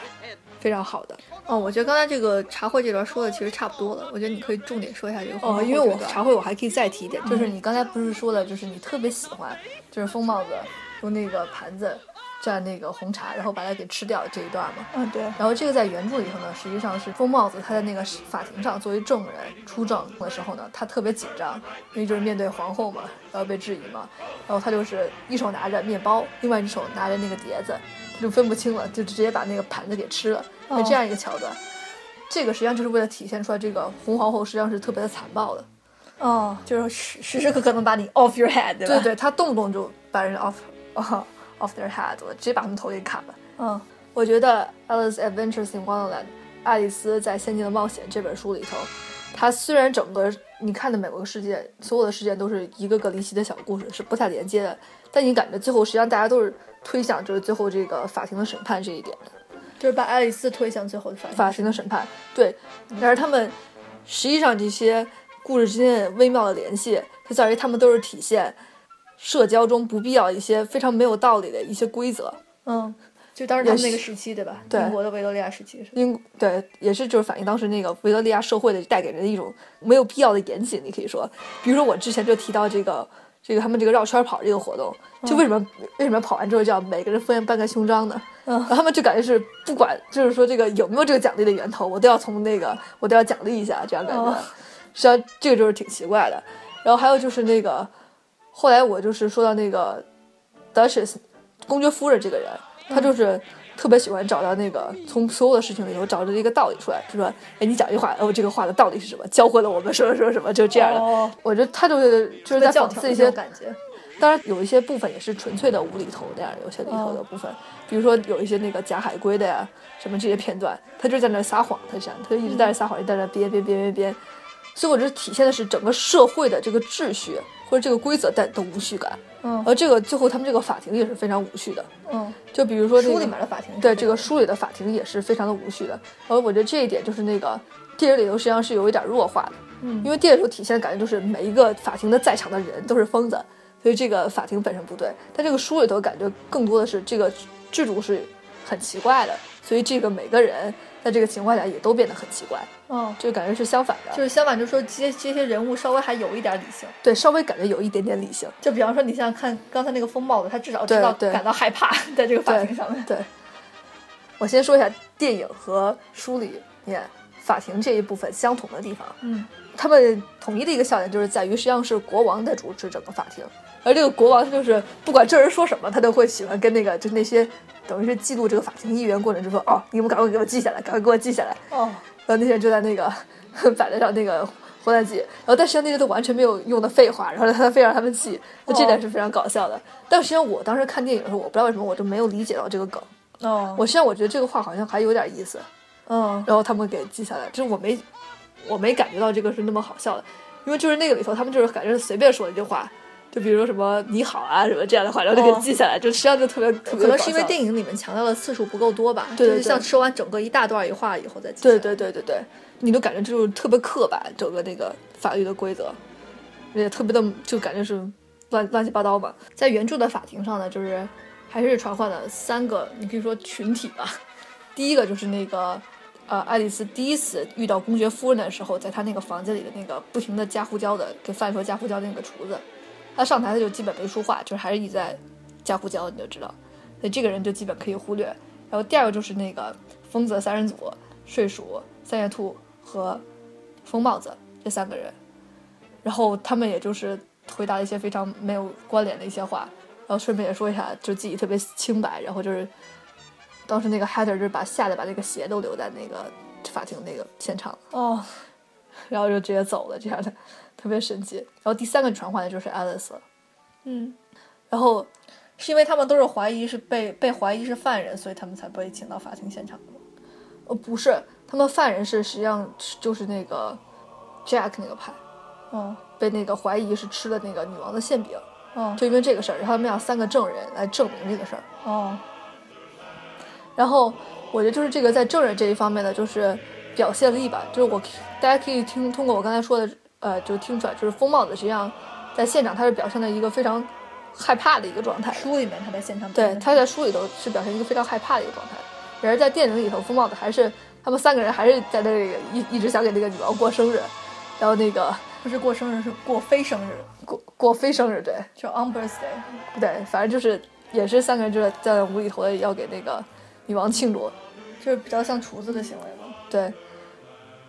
非常好的。哦，我觉得刚才这个茶会这段说的其实差不多了，我觉得你可以重点说一下这个红哦，因为我茶会我还可以再提一点，就是你刚才不是说了，就是你特别喜欢，就是疯帽子用那个盘子蘸那个红茶，然后把它给吃掉这一段嘛。嗯，对，然后这个在原著里头呢，实际上是疯帽子他在那个法庭上作为证人出证的时候呢，他特别紧张，因为就是面对皇后嘛，然后被质疑嘛，然后他就是一手拿着面包，另外一手拿着那个碟子，他就分不清了，就直接把那个盘子给吃了，哦是这样一个桥段。这个实际上就是为了体现出来，这个红皇后实际上是特别的残暴的。哦，就是时时时刻刻能把你 off your head，对吧？对对，他动不动就把人 off [laughs] off off their head，直接把他们头给砍了。嗯我觉得《Alice Adventures in Wonderland》爱丽丝在仙境的冒险这本书里头，它虽然整个你看的每个世界，所有的事件都是一个个离奇的小故事，是不太连接的，但你感觉最后实际上大家都是推向就是最后这个法庭的审判这一点的。就是把爱丽丝推向最后的法庭。法庭的审判，对，但是他们实际上这些故事之间的微妙的联系，就在于他们都是体现社交中不必要一些非常没有道理的一些规则。嗯，就当时他们那个时期，对吧？对英国的维多利亚时期。英对，也是就是反映当时那个维多利亚社会的带给人的一种没有必要的严谨，你可以说，比如说我之前就提到这个这个他们这个绕圈跑这个活动，就为什么、为什么跑完之后就要每个人分半个胸章呢？嗯。然后他们就感觉是不管就是说这个有没有这个奖励的源头，我都要从那个我都要奖励一下，这样感觉，哦。实际上这个就是挺奇怪的。然后还有就是那个后来我就是说到那个 Duchess 公爵夫人这个人，她就是特别喜欢找到那个从所有的事情里头找到一个道理出来，就说，哎，你讲一句话，哦，这个话的道理是什么？教会了我们什么什么什么，就这样的。哦我觉得他就是就是在讽刺一些感觉。当然有一些部分也是纯粹的无厘头那样，有些里头的部分，比如说有一些那个假海龟的呀，什么这些片段，他就在那撒谎，他想他就一直在那撒谎，一直在那编编编编编，所以我觉得体现的是整个社会的这个秩序或者这个规则带的无序感，嗯。而这个最后他们这个法庭也是非常无序的，嗯，就比如说、这个、书里面的法庭对这个书里的法庭也是非常的无序的，然后我觉得这一点就是那个电影里头实际上是有一点弱化的，嗯。因为电影里头体现的感觉就是每一个法庭的在场的人都是疯子，所以这个法庭本身不对，但这个书里头感觉更多的是这个制度是很奇怪的，所以这个每个人在这个情况下也都变得很奇怪，哦，就感觉是相反的，就是相反，就说这些这些人物稍微还有一点理性。对稍微感觉有一点点理性。就比方说，你像看刚才那个风帽子，他至少知道对感到害怕，在这个法庭上面。对，我先说一下电影和书里面法庭这一部分相同的地方。嗯，他们统一的一个笑点就是在于，实际上是国王在主持整个法庭，而这个国王就是不管这人说什么，他都会喜欢跟那个就那些等于是记录这个法庭议员过程，就说哦，你们赶快给我记下来，赶快给我记下来。哦，然后那些人就在那个 [laughs] 摆在上那个活蛋记，然后但实际上那些都完全没有用的废话，然后他非让他们记，那这点是非常搞笑的。但实际上我当时看电影的时候，我不知道为什么我就没有理解到这个梗。哦，我实际上我觉得这个话好像还有点意思，嗯，然后他们给记下来，就是我没我没感觉到这个是那么好笑的，因为就是那个里头他们就是感觉随便说一句话。就比如说什么你好啊什么这样的话，然后就给记下来，就实际上就特别特别可能是因为电影里面强调的次数不够多吧，对对就是像说完整个一大段一话以后再记。对对，对对对，你都感觉就是特别刻板，整个那个法律的规则，也特别的就感觉是乱乱七八糟嘛。在原著的法庭上呢，就是还是传唤了三个，你可以说群体吧。[laughs] 第一个就是那个呃，爱丽丝第一次遇到公爵夫人的时候，在她那个房间里的那个不停的加胡椒的，给饭说加胡椒的那个厨子，他上台他就基本没说话，就是还是一直在加胡椒，你就知道，所以这个人就基本可以忽略。然后第二个就是那个疯子三人组，睡鼠、三叶兔和疯帽子这三个人，然后他们也就是回答了一些非常没有关联的一些话，然后顺便也说一下，就自己特别清白，然后就是当时那个 Heather 就是把吓得把那个鞋都留在那个法庭那个现场，哦，然后就直接走了，这样的特别神奇。然后第三个传唤的就是 Alice，嗯，然后是因为他们都是怀疑是被被怀疑是犯人，所以他们才被请到法庭现场的吗？呃不是，他们犯人是实际上就是那个 Jack 那个派，哦被那个怀疑是吃了那个女王的馅饼，嗯。就因为这个事儿，然后他们要三个证人来证明这个事儿。哦，然后我觉得就是这个在证人这一方面呢，就是表现了一把，就是我大家可以听通过我刚才说的，呃，就听出来，就是疯帽子实际上在现场他是表现了一个非常害怕的一个状态。书里面他在现场表对，他在书里头是表现一个非常害怕的一个状态，然而在电影里头，疯帽子还是他们三个人还是在那里一一直想给那个女王过生日，然后那个不是过生日，是过非生日，过过非生日，对就 on birthday。对，反正就是也是三个人就是在无厘头的要给那个女王庆祝，就是比较像厨子的行为嘛。对，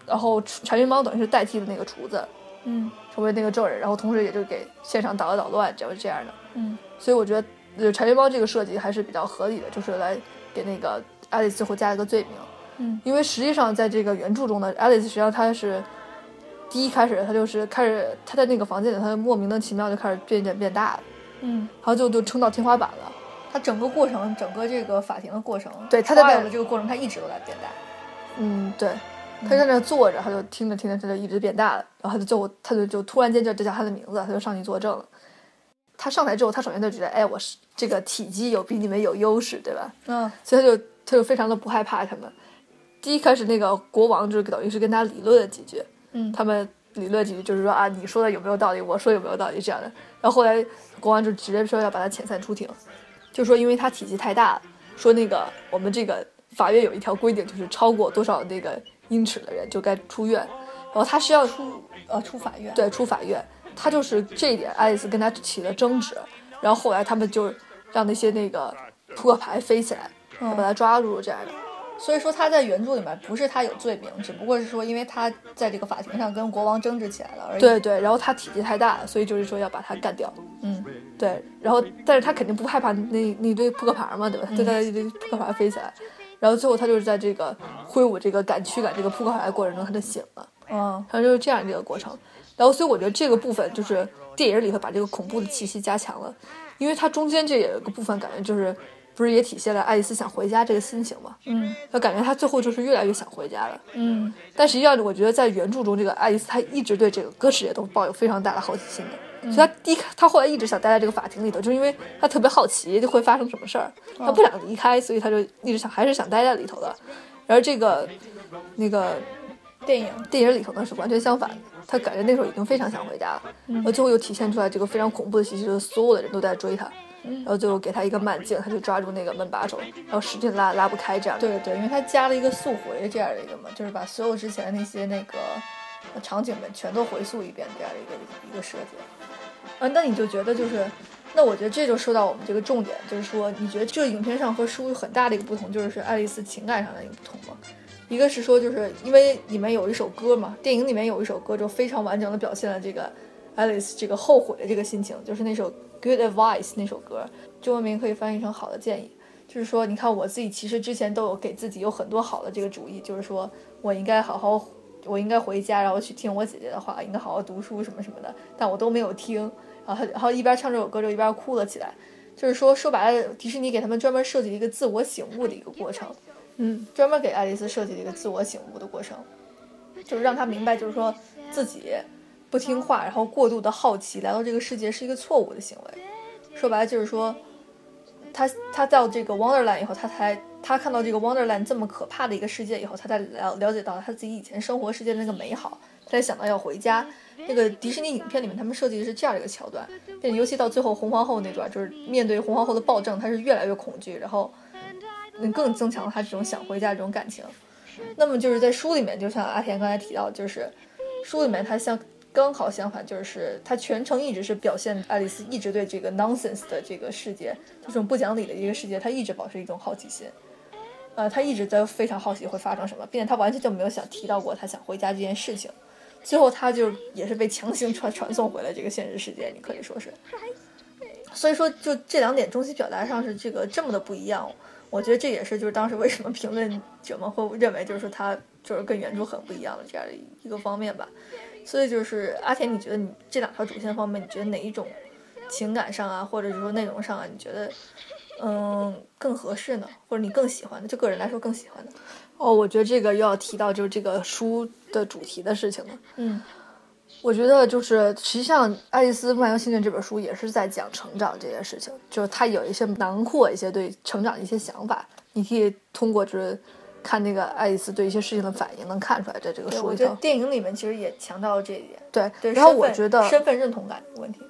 然后柴云猫等于是代替了那个厨子，嗯成为那个证人，然后同时也就给现场捣了捣乱，就是这样的。嗯所以我觉得，呃，柴云猫这个设计还是比较合理的，就是来给那个爱丽丝最后加一个罪名。嗯因为实际上在这个原著中呢，爱丽丝实际上她是第一开始她就是开始她在那个房间里，她莫名的奇妙就开始变变变大了，嗯，然后就就撑到天花板了。他整个过程，整个这个法庭的过程，对他在的这个过程，他一直都在变大。嗯，对，她在那坐着，他就听着听着，他就一直变大了，然后他就就他就就突然间就就叫他的名字，他就上去作证了。他上台之后，他首先就觉得，哎，我是这个体积有比你们有优势，对吧？嗯所以他就他就非常的不害怕他们。第一开始那个国王就是等于是跟他理论了几句，嗯他们理论几句就是说啊，你说的有没有道理？我说有没有道理？这样的。然后后来国王就直接说要把他遣散出庭，就说因为他体积太大了，说那个我们这个法院有一条规定，就是超过多少那个英尺的人就该出院。然后他是要出呃出法院。对，出法院，他就是这一点，爱丽丝跟他起了争执，然后后来他们就让那些那个扑克牌飞起来，嗯把他抓住这样的。所以说他在原著里面不是他有罪名，只不过是说因为他在这个法庭上跟国王争执起来了而已。对，对，然后他体积太大了，所以就是说要把他干掉。嗯对，然后但是他肯定不害怕那那堆扑克牌嘛，对吧？他就带着一堆扑克牌飞起来，然后最后他就是在这个挥舞这个赶驱赶这个扑克牌的过程中，他就醒了。嗯然后就是这样一个过程。然后所以我觉得这个部分就是电影里头把这个恐怖的气息加强了，因为它中间这有一个部分感觉就是不是也体现了爱丽丝想回家这个心情嘛？嗯就感觉她最后就是越来越想回家了。嗯但实际上，我觉得在原著中，这个爱丽丝她一直对这个歌世界都抱有非常大的好奇心的，所以他第一他后来一直想待在这个法庭里头，就是因为他特别好奇就会发生什么事儿，他不想离开，所以他就一直想还是想待在里头的。然后这个那个电影电影里头呢是完全相反的，他感觉那时候已经非常想回家了，然后最后又体现出来这个非常恐怖的信息，就是所有的人都在追他，然后最后给他一个慢镜，他就抓住那个门把手，然后使劲拉拉不开这样。对对对，因为他加了一个速回这样的一个嘛，就是把所有之前那些那个呃场景们全都回溯一遍这样的一个一个设计。啊，那你就觉得就是，那我觉得这就说到我们这个重点，就是说你觉得这影片上和书有很大的一个不同，就是爱丽丝情感上的一个不同吗？一个是说，就是因为里面有一首歌嘛，电影里面有一首歌就非常完整的表现了这个爱丽丝这个后悔的这个心情，就是那首《Good Advice》那首歌，中文名可以翻译成“好的建议”。就是说，你看我自己其实之前都有给自己有很多好的这个主意，就是说我应该好好，我应该回家，然后去听我姐姐的话，应该好好读书什么什么的，但我都没有听。然后，然后一边唱这首歌就一边哭了起来。就是说，说白了，迪士尼给他们专门设计了一个自我醒悟的一个过程，[laughs] 嗯，专门给爱丽丝设计了一个自我醒悟的过程，就是让她明白，就是说自己不听话，然后过度的好奇来到这个世界是一个错误的行为。说白了就是说，她她到这个 Wonderland 以后，她才他看到这个 Wonderland 这么可怕的一个世界以后，他才了了解到他自己以前生活世界的那个美好，他才想到要回家。那个迪士尼影片里面，他们设计的是这样一个桥段，并且尤其到最后红皇后那段，就是面对红皇后的暴政，他是越来越恐惧，然后嗯更增强了他这种想回家这种感情。那么就是在书里面，就像阿田刚才提到，就是书里面他像刚好相反，就是他全程一直是表现爱丽丝一直对这个 nonsense 的这个世界，这种不讲理的一个世界，他一直保持一种好奇心。呃，他一直在非常好奇会发生什么，并且他完全就没有想提到过他想回家这件事情。最后他就也是被强行传传送回了这个现实世界，你可以说是。所以说，就这两点中西表达上是这个这么的不一样。我觉得这也是就是当时为什么评论者们会认为就是说他就是跟原著很不一样的这样的一个方面吧。所以就是阿田，你觉得你这两条主线方面，你觉得哪一种情感上啊，或者是说内容上啊，你觉得嗯更合适呢？或者你更喜欢的？就个人来说更喜欢的？哦，我觉得这个又要提到就是这个书的主题的事情了。嗯我觉得就是，实际上《爱丽丝漫游仙境》这本书也是在讲成长这件事情，就是它有一些囊括一些对成长的一些想法，你可以通过就是看那个爱丽丝对一些事情的反应，能看出来在这个，书里头。我觉得电影里面其实也强调了这一点。对，对，然后我觉得身份认同感的问题？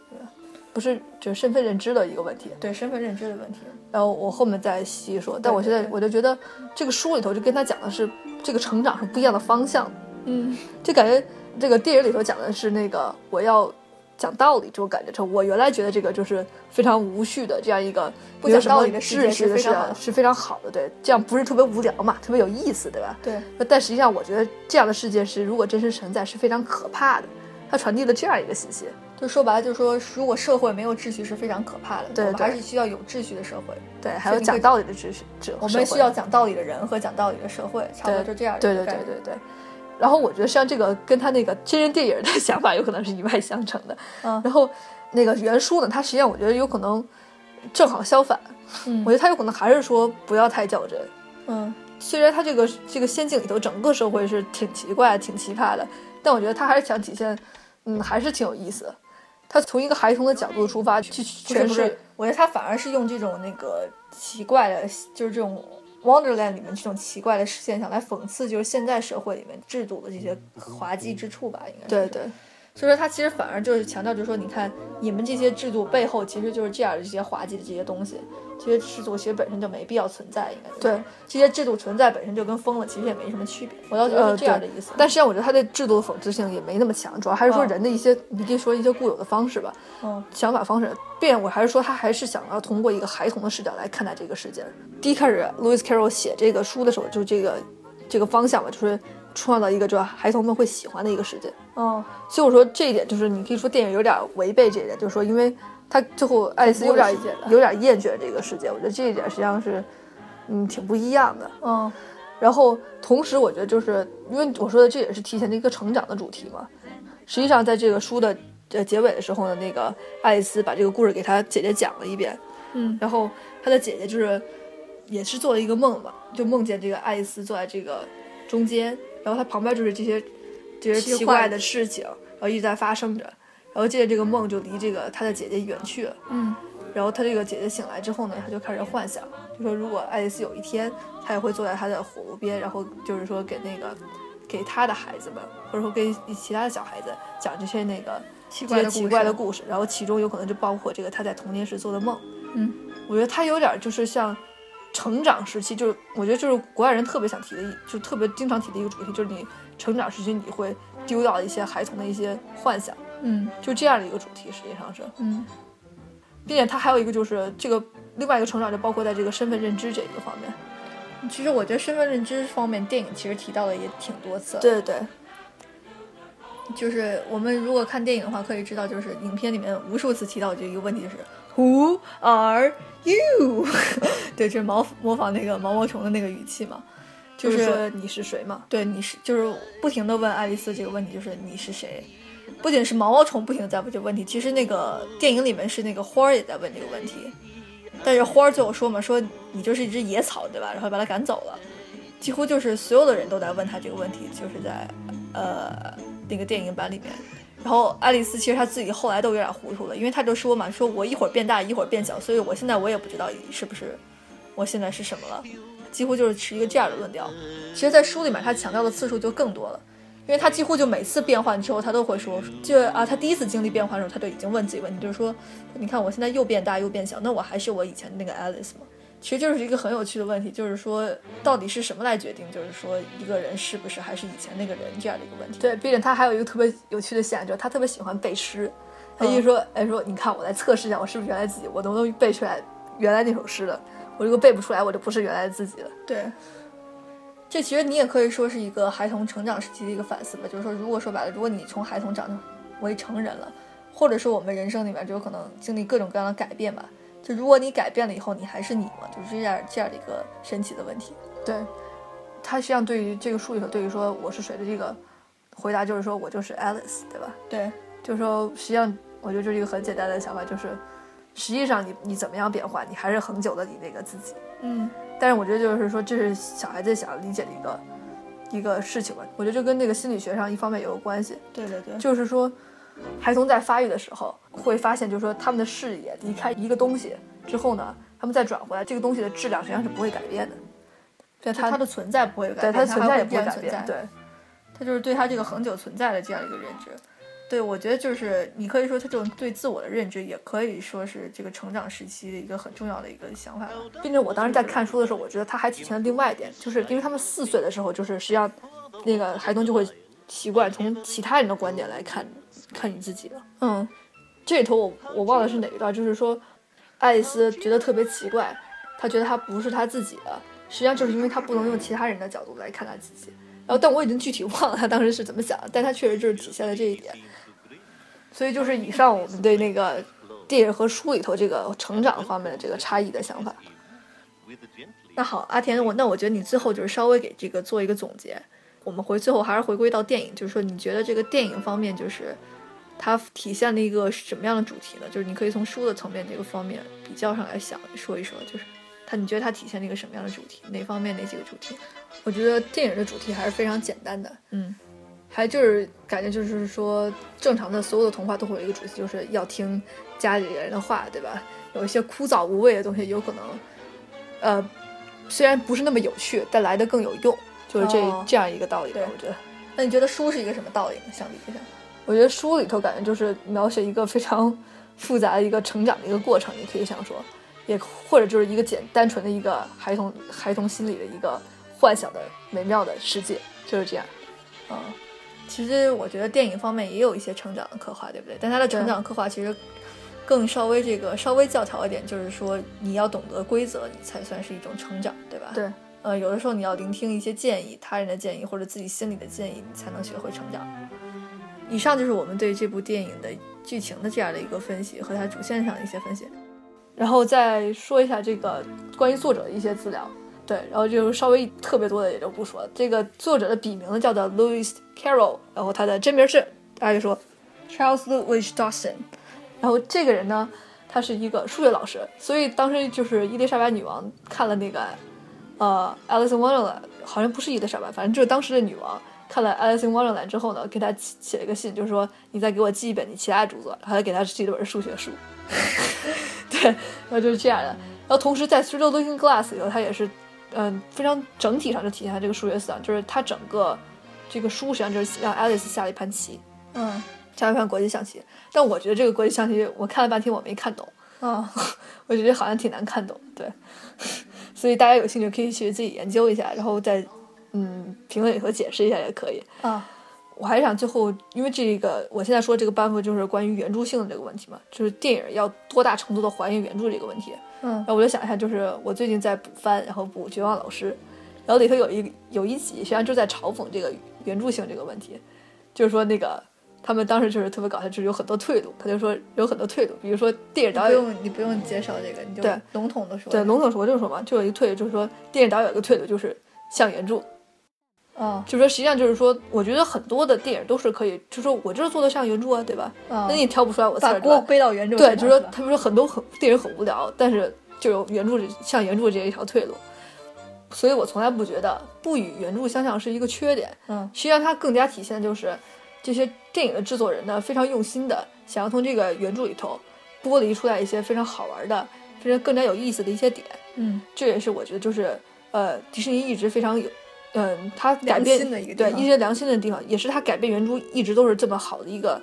不是就是身份认知的一个问题，对身份认知的问题。然后我后面再细说。但我现在我就觉得这个书里头就跟他讲的是这个成长是不一样的方向，嗯，就感觉这个电影里头讲的是那个我要讲道理这种感觉。就我原来觉得这个就是非常无序的这样一个不讲道理的世界是是非常是非常好的，对，这样不是特别无聊嘛，特别有意思，对吧？对，但实际上我觉得这样的世界是如果真实存在是非常可怕的，它传递了这样一个信息。就说白了，就是说，如果社会没有秩序是非常可怕的。对对我们还是需要有秩序的社会。对，还有讲道理的秩序，秩我们需要讲道理的人和讲道理的社会，差不多就这样对对。对对对。然后我觉得像这个跟他那个真人电影的 [laughs] 想法有可能是一脉相承的。嗯然后那个原书呢，它实际上我觉得有可能正好相反。嗯我觉得他有可能还是说不要太较真。嗯虽然他这个这个仙境里头整个社会是挺奇怪、挺奇葩的，但我觉得他还是想体现，嗯，还是挺有意思的。他从一个孩童的角度出发去不是诠释，，我觉得他反而是用这种那个奇怪的，就是这种 Wonderland 里面这种奇怪的现象来讽刺，就是现在社会里面制度的这些滑稽之处吧，应该是。对对所以说他其实反而就是强调，就是说，你看你们这些制度背后其实就是这样的这些滑稽的这些东西，这些制度其实本身就没必要存在，应该是对，这些制度存在本身就跟疯了其实也没什么区别。我倒觉得呃是这样的意思。但实际上我觉得他对制度的讽刺性也没那么强，主要还是说嗯人的一些，你可以说一些固有的方式吧，嗯想法方式。变我还是说他还是想要通过一个孩童的视角来看待这个事件。第一开始，Louis Carroll 写这个书的时候，就这个这个方向吧，就是创造一个就是孩童们会喜欢的一个世界。哦，所以我说这一点就是你可以说电影有点违背这一点，就是说因为他最后爱丽丝有点有点厌倦这个世界，我觉得这一点实际上是嗯挺不一样的。嗯然后同时我觉得就是因为我说的这也是提前的一个成长的主题嘛。实际上在这个书的呃结尾的时候呢，那个爱丽丝把这个故事给她姐姐讲了一遍，嗯然后她的姐姐就是也是做了一个梦嘛，就梦见这个爱丽丝坐在这个中间，然后他旁边就是这些这些奇怪的事情，然后一直在发生着，然后接着这个梦就离这个他的姐姐远去了。嗯然后他这个姐姐醒来之后呢，他就开始幻想，就说如果爱丽丝有一天，她也会坐在他的火炉边，然后就是说给那个给她的孩子们，或者说给其他的小孩子讲这些那个奇怪的这些奇怪的故故事，然后其中有可能就包括这个她在童年时做的梦。嗯，我觉得他有点就是像成长时期，就是我觉得就是国外人特别想提的一，就特别经常提的一个主题，就是你成长时期你会丢掉一些孩童的一些幻想，嗯就这样的一个主题，实际上是。嗯并且它还有一个就是这个另外一个成长，就包括在这个身份认知这一个方面。其实我觉得身份认知方面，电影其实提到的也挺多次。，对对对，就是我们如果看电影的话，可以知道，就是影片里面无数次提到这一个问题，就是 Who are you？[laughs] 对，就是模模仿那个毛毛虫的那个语气嘛，就就是是说你是谁嘛？对你是就是不停的问爱丽丝这个问题，就是你是谁？不仅是毛毛虫不停的在问这个问题，其实那个电影里面是那个花儿也在问这个问题，但是花儿最后说嘛，说你就是一只野草，对吧？然后把它赶走了，几乎就是所有的人都在问他这个问题，就是在呃那个电影版里面。然后爱丽丝其实她自己后来都有点糊涂了，因为她就说嘛，说我一会儿变大，一会儿变小，所以我现在我也不知道是不是我现在是什么了，几乎就是持一个这样的论调。其实，在书里面他强调的次数就更多了，因为他几乎就每次变换之后，他都会说，就啊，他第一次经历变换的时候，他就已经问自己问题，就是说，你看我现在又变大又变小，那我还是我以前的那个爱丽丝吗？其实就是一个很有趣的问题，就是说，到底是什么来决定，就是说一个人是不是还是以前那个人这样的一个问题。对，并且他还有一个特别有趣的现象，就是他特别喜欢背诗。他嗯一说，哎，说你看我来测试一下，我是不是原来自己，我能不能背出来原来那首诗了？我如果背不出来，我就不是原来的自己了。对，这其实你也可以说是一个孩童成长时期的一个反思吧。就是说，如果说白了，如果你从孩童长成为成人了，或者说我们人生里面就有可能经历各种各样的改变吧。就如果你改变了以后，你还是你吗？就是这样这样的一个神奇的问题。对，他实际上对于这个书里头对于说我是谁的这个回答，就是说我就是 Alice，对吧？对，就是说，实际上我觉得就是一个很简单的想法，就是实际上你你怎么样变化，你还是恒久的你那个自己。嗯，但是我觉得就是说，这是小孩子想要理解的一个一个事情吧。我觉得这跟那个心理学上一方面也有关系，对对对，就是说，孩童在发育的时候会发现，就是说他们的视野离开一个东西之后呢，他们再转回来，这个东西的质量实际上是不会改变的。对它它的存在不会改变，对它的存在也不会改变对它就是对它这个恒久存在的这样一个认知。对，我觉得就是你可以说他这种对自我的认知，也可以说是这个成长时期的一个很重要的一个想法吧。并且我当时在看书的时候，我觉得他还体现了另外一点，就是因为他们四岁的时候，就是实际上那个孩童就会习惯从其他人的观点来看看你自己了。嗯，这里头我我忘了是哪一段，就是说，爱丽丝觉得特别奇怪，她觉得她不是她自己的，实际上就是因为她不能用其他人的角度来看她自己。然后，但我已经具体 [laughs] 忘了她当时是怎么想的，但她确实就是体现了这一点。所以就是以上我们对那个电影和书里头这个成长方面的这个差异的想法。那好，阿田，我那我觉得你最后就是稍微给这个做一个总结。我们回最后还是回归到电影，就是说你觉得这个电影方面就是它体现了一个什么样的主题呢？就是你可以从书的层面这个方面比较上来想说一说，就是它你觉得它体现了一个什么样的主题？哪方面哪几个主题？我觉得电影的主题还是非常简单的，嗯，还就是感觉就是说，正常的所有的童话都会有一个主题，就是要听家里人的话，对吧？有一些枯燥无味的东西，有可能，呃，虽然不是那么有趣，但来的更有用，就是这、哦这样一个道理吧对。我觉得，那你觉得书是一个什么道理呢？相比之下，我觉得书里头感觉就是描写一个非常复杂的一个成长的一个过程，你可以想说，也或者就是一个简单纯的一个孩童孩童心理的一个幻想的美妙的世界，就是这样。嗯，其实我觉得电影方面也有一些成长的刻画，对不对？但它的成长刻画其实更稍微这个稍微教条一点，就是说你要懂得规则，你才算是一种成长，对吧？对，呃，有的时候你要聆听一些建议，他人的建议或者自己心里的建议，你才能学会成长。以上就是我们对这部电影的剧情的这样的一个分析和它主线上的一些分析，然后再说一下这个关于作者的一些资料。对，然后就稍微特别多的也就不说了。这个作者的笔名呢叫做 Louis Carroll，然后他的真名是大家就说 Charles Louis Dawson。然后这个人呢，他是一个数学老师，所以当时就是伊丽莎白女王看了那个呃《Alice Wonderland》，好像不是伊丽莎白，反正就是当时的女王看了《Alice in Wonderland》之后呢，给他写写了一个信，就是说你再给我寄一本你其他著作，然后他给他寄了本数学书。[laughs] 对，然后就是这样的。然后同时在《Three Looking Glass》里头，他也是嗯非常整体上就体现他这个数学思想，就是他整个这个书实际上就是让 Alice 下了一盘棋，嗯下了一盘国际象棋。但我觉得这个国际象棋我看了半天我没看懂。啊，[laughs] 我觉得好像挺难看懂，对，[laughs] 所以大家有兴趣可以去自己研究一下，然后再嗯评论里头解释一下也可以。啊，我还想最后，因为这个我现在说这个班服就是关于原著性的这个问题嘛，就是电影要多大程度的还原原著这个问题。嗯然后我就想一下，就是我最近在补番，然后补《绝望老师》，然后里头有一有一集，实际上就在嘲讽这个原著性这个问题，就是说那个他们当时就是特别搞笑，就是有很多退路，他就说有很多退路，比如说电影导演你不用你不用介绍这个，你就对笼统的说。对，笼统说就是说嘛，就有一个退路，就是说电影导演有一个退路，就是像原著，啊就是说实际上就是说，我觉得很多的电影都是可以，就是说我就是做的像原著啊，对吧？啊，那你挑不出来我刺把儿对吧？锅背到原著对，就是说他们说很多很电影很无聊，但是就有原著像原著这一条退路，所以我从来不觉得不与原著相像是一个缺点，嗯。实际上它更加体现就是这些电影的制作人呢非常用心的想要从这个原著里头剥离出来一些非常好玩的、非常更加有意思的一些点，嗯。这也是我觉得就是呃迪士尼一直非常有。嗯，他改变的一个对一些良心的地方，也是他改变原著一直都是这么好的一个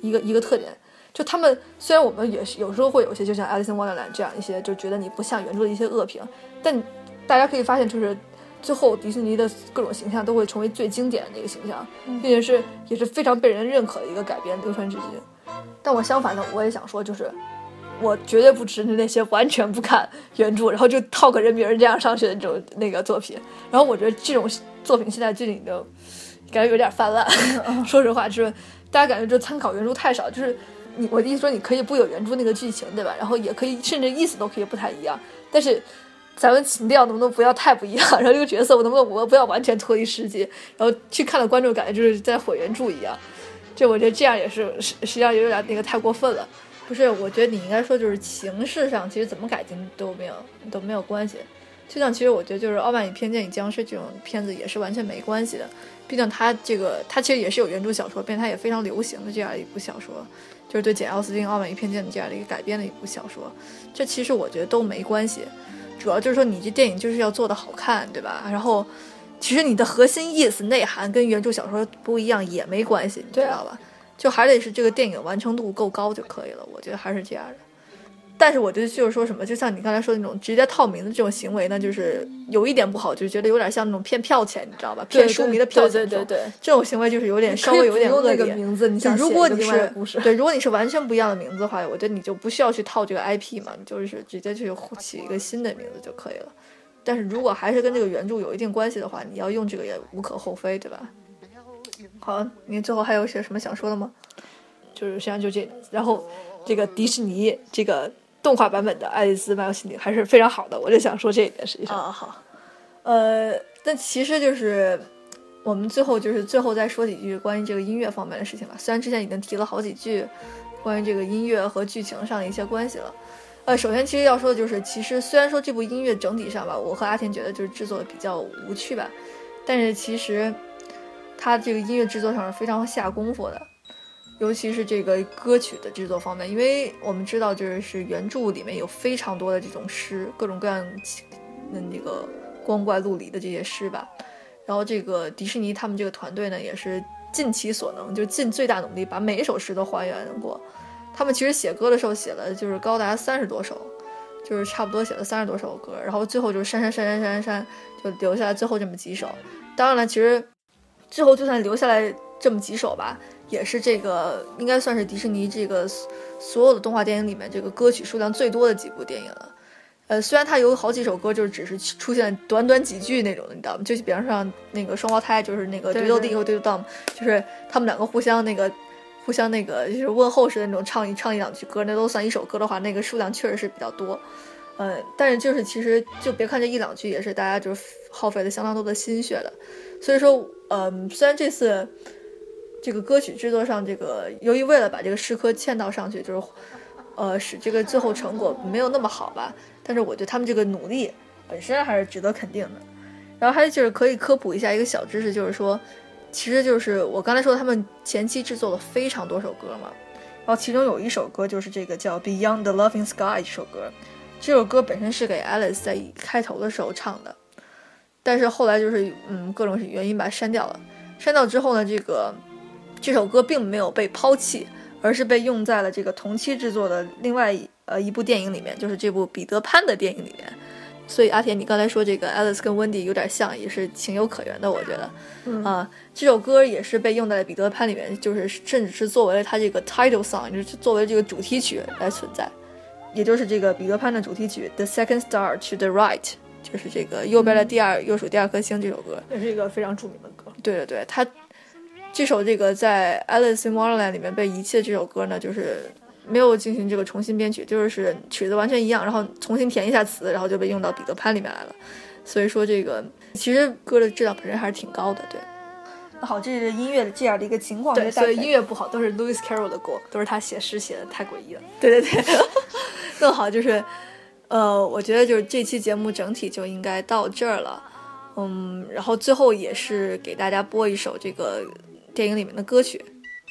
一个一个特点。就他们虽然我们也是有时候会有些，就像《Alice in Wonderland》这样一些，就觉得你不像原著的一些恶评，但大家可以发现，就是最后迪士尼的各种形象都会成为最经典的一个形象，嗯并且是也是非常被人认可的一个改编，流传至今。但我相反的，我也想说，就是我绝对不支持那些完全不看原著，[laughs] 然后就套个人名这样上去的这种那个作品。然后我觉得这种作品现在最近就感觉有点泛滥，[laughs] 说实话，就是大家感觉就参考原著太少，就是你我的意思说，你可以不有原著那个剧情，对吧？然后也可以甚至意思都可以不太一样，但是。咱们情调能不能不要太不一样？[laughs] 然后这个角色我能不能我不要完全脱离实际？然后去看了观众感觉就是在毁原著一样。就我觉得这样也是实实际上有点那个太过分了。不是，我觉得你应该说就是形式上，其实怎么改进都没有都没有关系。就像其实我觉得就是《傲慢与偏见与僵尸》这种片子也是完全没关系的，毕竟它这个它其实也是有原著小说，并且它也非常流行的这样一部小说，就是对简·奥斯汀《傲慢与偏见》的这样的一个改编的一部小说。这其实我觉得都没关系，主要就是说你这电影就是要做的好看，对吧？然后其实你的核心意思内涵跟原著小说不一样也没关系，你知对啊道吧？就还得是这个电影完成度够高就可以了，我觉得还是这样的。但是我觉得就是说什么，就像你刚才说的那种直接套名的这种行为呢，就是有一点不好，就觉得有点像那种骗票钱，你知道吧？骗书迷的票钱。对对对，这种行为就是有点稍微有点恶那个劣。名字，你就想如果你是，对，如果你是完全不一样的名字的话，我觉得你就不需要去套这个 IP 嘛，你就是直接去起一个新的名字就可以了。但是如果还是跟这个原著有一定关系的话，你要用这个也无可厚非，对吧？好，你最后还有些什么想说的吗？就是实际上就这，然后这个迪士尼这个动画版本的《爱丽丝漫游仙境》还是非常好的，我就想说这一点，实际上，啊，好，呃，但其实就是我们最后就是最后再说几句关于这个音乐方面的事情吧。虽然之前已经提了好几句关于这个音乐和剧情上的一些关系了。呃，首先其实要说的就是，其实虽然说这部音乐整体上吧，我和阿田觉得就是制作的比较无趣吧，但是其实他这个音乐制作上是非常下功夫的。尤其是这个歌曲的制作方面，因为我们知道，就是原著里面有非常多的这种诗，各种各样的那个光怪陆离的这些诗吧。然后这个迪士尼他们这个团队呢，也是尽其所能，就尽最大努力把每一首诗都还原过。他们其实写歌的时候写了就是高达三十多首，就是差不多写了三十多首歌，然后最后就是删删删删删删，就留下来最后这么几首。当然了，其实最后就算留下来这么几首吧，也是这个应该算是迪士尼这个所有的动画电影里面这个歌曲数量最多的几部电影了。呃，虽然它有好几首歌就是只是出现短短几句那种的，你知道吗？就比方说像那个双胞胎，就是那个对对 Dee 和 Diddle Dum，就是他们两个互相那个互相那个就是问候式的那种唱一唱一两句歌，那都算一首歌的话，那个数量确实是比较多。呃，但是就是其实就别看这一两句，也是大家就是耗费了相当多的心血的。所以说，嗯、虽然这次这个歌曲制作上，这个由于为了把这个诗歌嵌到上去，就是呃使这个最后成果没有那么好吧，但是我对他们这个努力本身还是值得肯定的。然后还有就是可以科普一下一个小知识，就是说，其实就是我刚才说他们前期制作了非常多首歌嘛，然后其中有一首歌就是这个叫《Beyond the Loving Sky》这首歌，这首歌本身是给 Alice 在开头的时候唱的，但是后来就是嗯各种原因把它删掉了。删掉之后呢，这个这首歌并没有被抛弃，而是被用在了这个同期制作的另外一呃一部电影里面，就是这部彼得潘的电影里面。所以阿田，你刚才说这个 Alice 跟 Wendy 有点像，也是情有可原的，我觉得。嗯啊，这首歌也是被用在了彼得潘里面，就是甚至是作为了它这个 title song，就是作为这个主题曲来存在，也就是这个彼得潘的主题曲《The Second Star to the Right》，就是这个右边的第二、右手第二颗星这首歌。也是一个非常著名的歌。对对对，他这首这个在《Alice in Wonderland》里面被遗弃的这首歌呢，就是没有进行这个重新编曲，就是曲子完全一样，然后重新填一下词，然后就被用到彼得潘里面来了。所以说这个其实歌的质量本身还是挺高的，对那好，这是音乐的这样的一个情况。对，所以音乐不好都是 Louis Carroll 的锅，都是他写诗写的太诡异了。对对对，[laughs] 更好就是，呃，我觉得就是这期节目整体就应该到这儿了，嗯，然后最后也是给大家播一首这个电影里面的歌曲，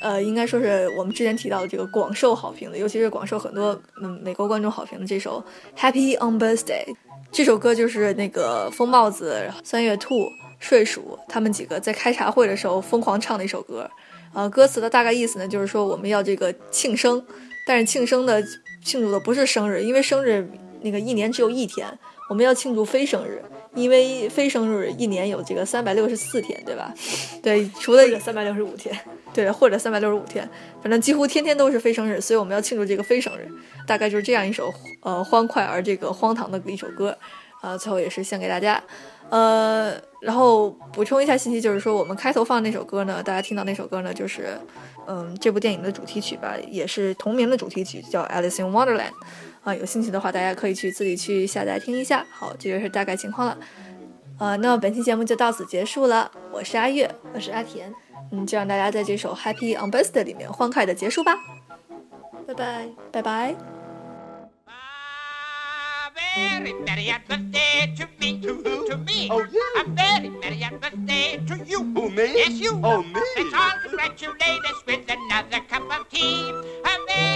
呃，应该说是我们之前提到的这个广受好评的，尤其是广受很多嗯美国观众好评的这首《Happy on Birthday》。这首歌就是那个疯帽子、三月兔、睡鼠他们几个在开茶会的时候疯狂唱的一首歌。呃，歌词的大概意思呢，就是说我们要这个庆生，但是庆生的庆祝的不是生日，因为生日那个一年只有一天，我们要庆祝非生日，因为非生日一年有这个三百六十四天，对吧？对，除了三百六十五天，对，或者三百六十五天，反正几乎天天都是非生日，所以我们要庆祝这个非生日，大概就是这样一首呃欢快而这个荒唐的一首歌，啊、最后也是献给大家，呃，然后补充一下信息，就是说我们开头放的那首歌呢，大家听到那首歌呢，就是嗯这部电影的主题曲吧，也是同名的主题曲，叫《Alice in Wonderland》，啊、有兴趣的话，大家可以去自己去下载听一下。好，这就是大概情况了。呃，那么本期节目就到此结束了。我是阿月，我是阿田，嗯，就让大家在这首《Happy on Birthday》里面欢快的结束吧。拜拜。拜拜。Very merry happy birthday to me. To who? To me. Oh, you. A very merry happy birthday to you. Who, me? Yes, you. Oh, me. Let's all congratulate us with another cup of tea. A very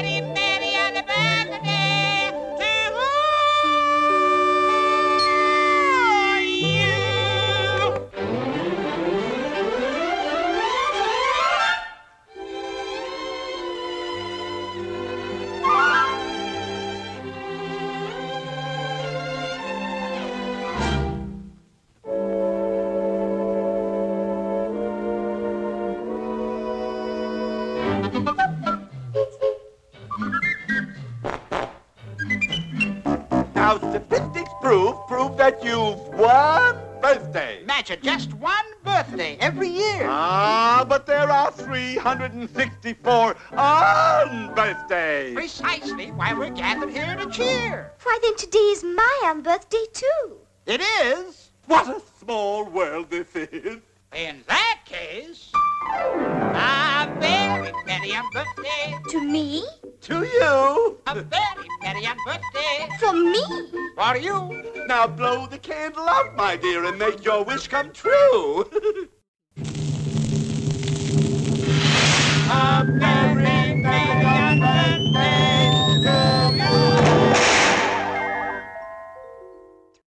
that you've one birthday. Matcha just one birthday every year. Ah, but there are 364 on birthdays. Precisely why we're gathered here to cheer. Why, then today's my um, birthday, too. It is. What a small world this is. In that case, a very merry birthday. To me? To you. A very merry birthday. For me? For you. Now blow the candle out, my dear, and make your wish come true. [laughs] A very merry birthday.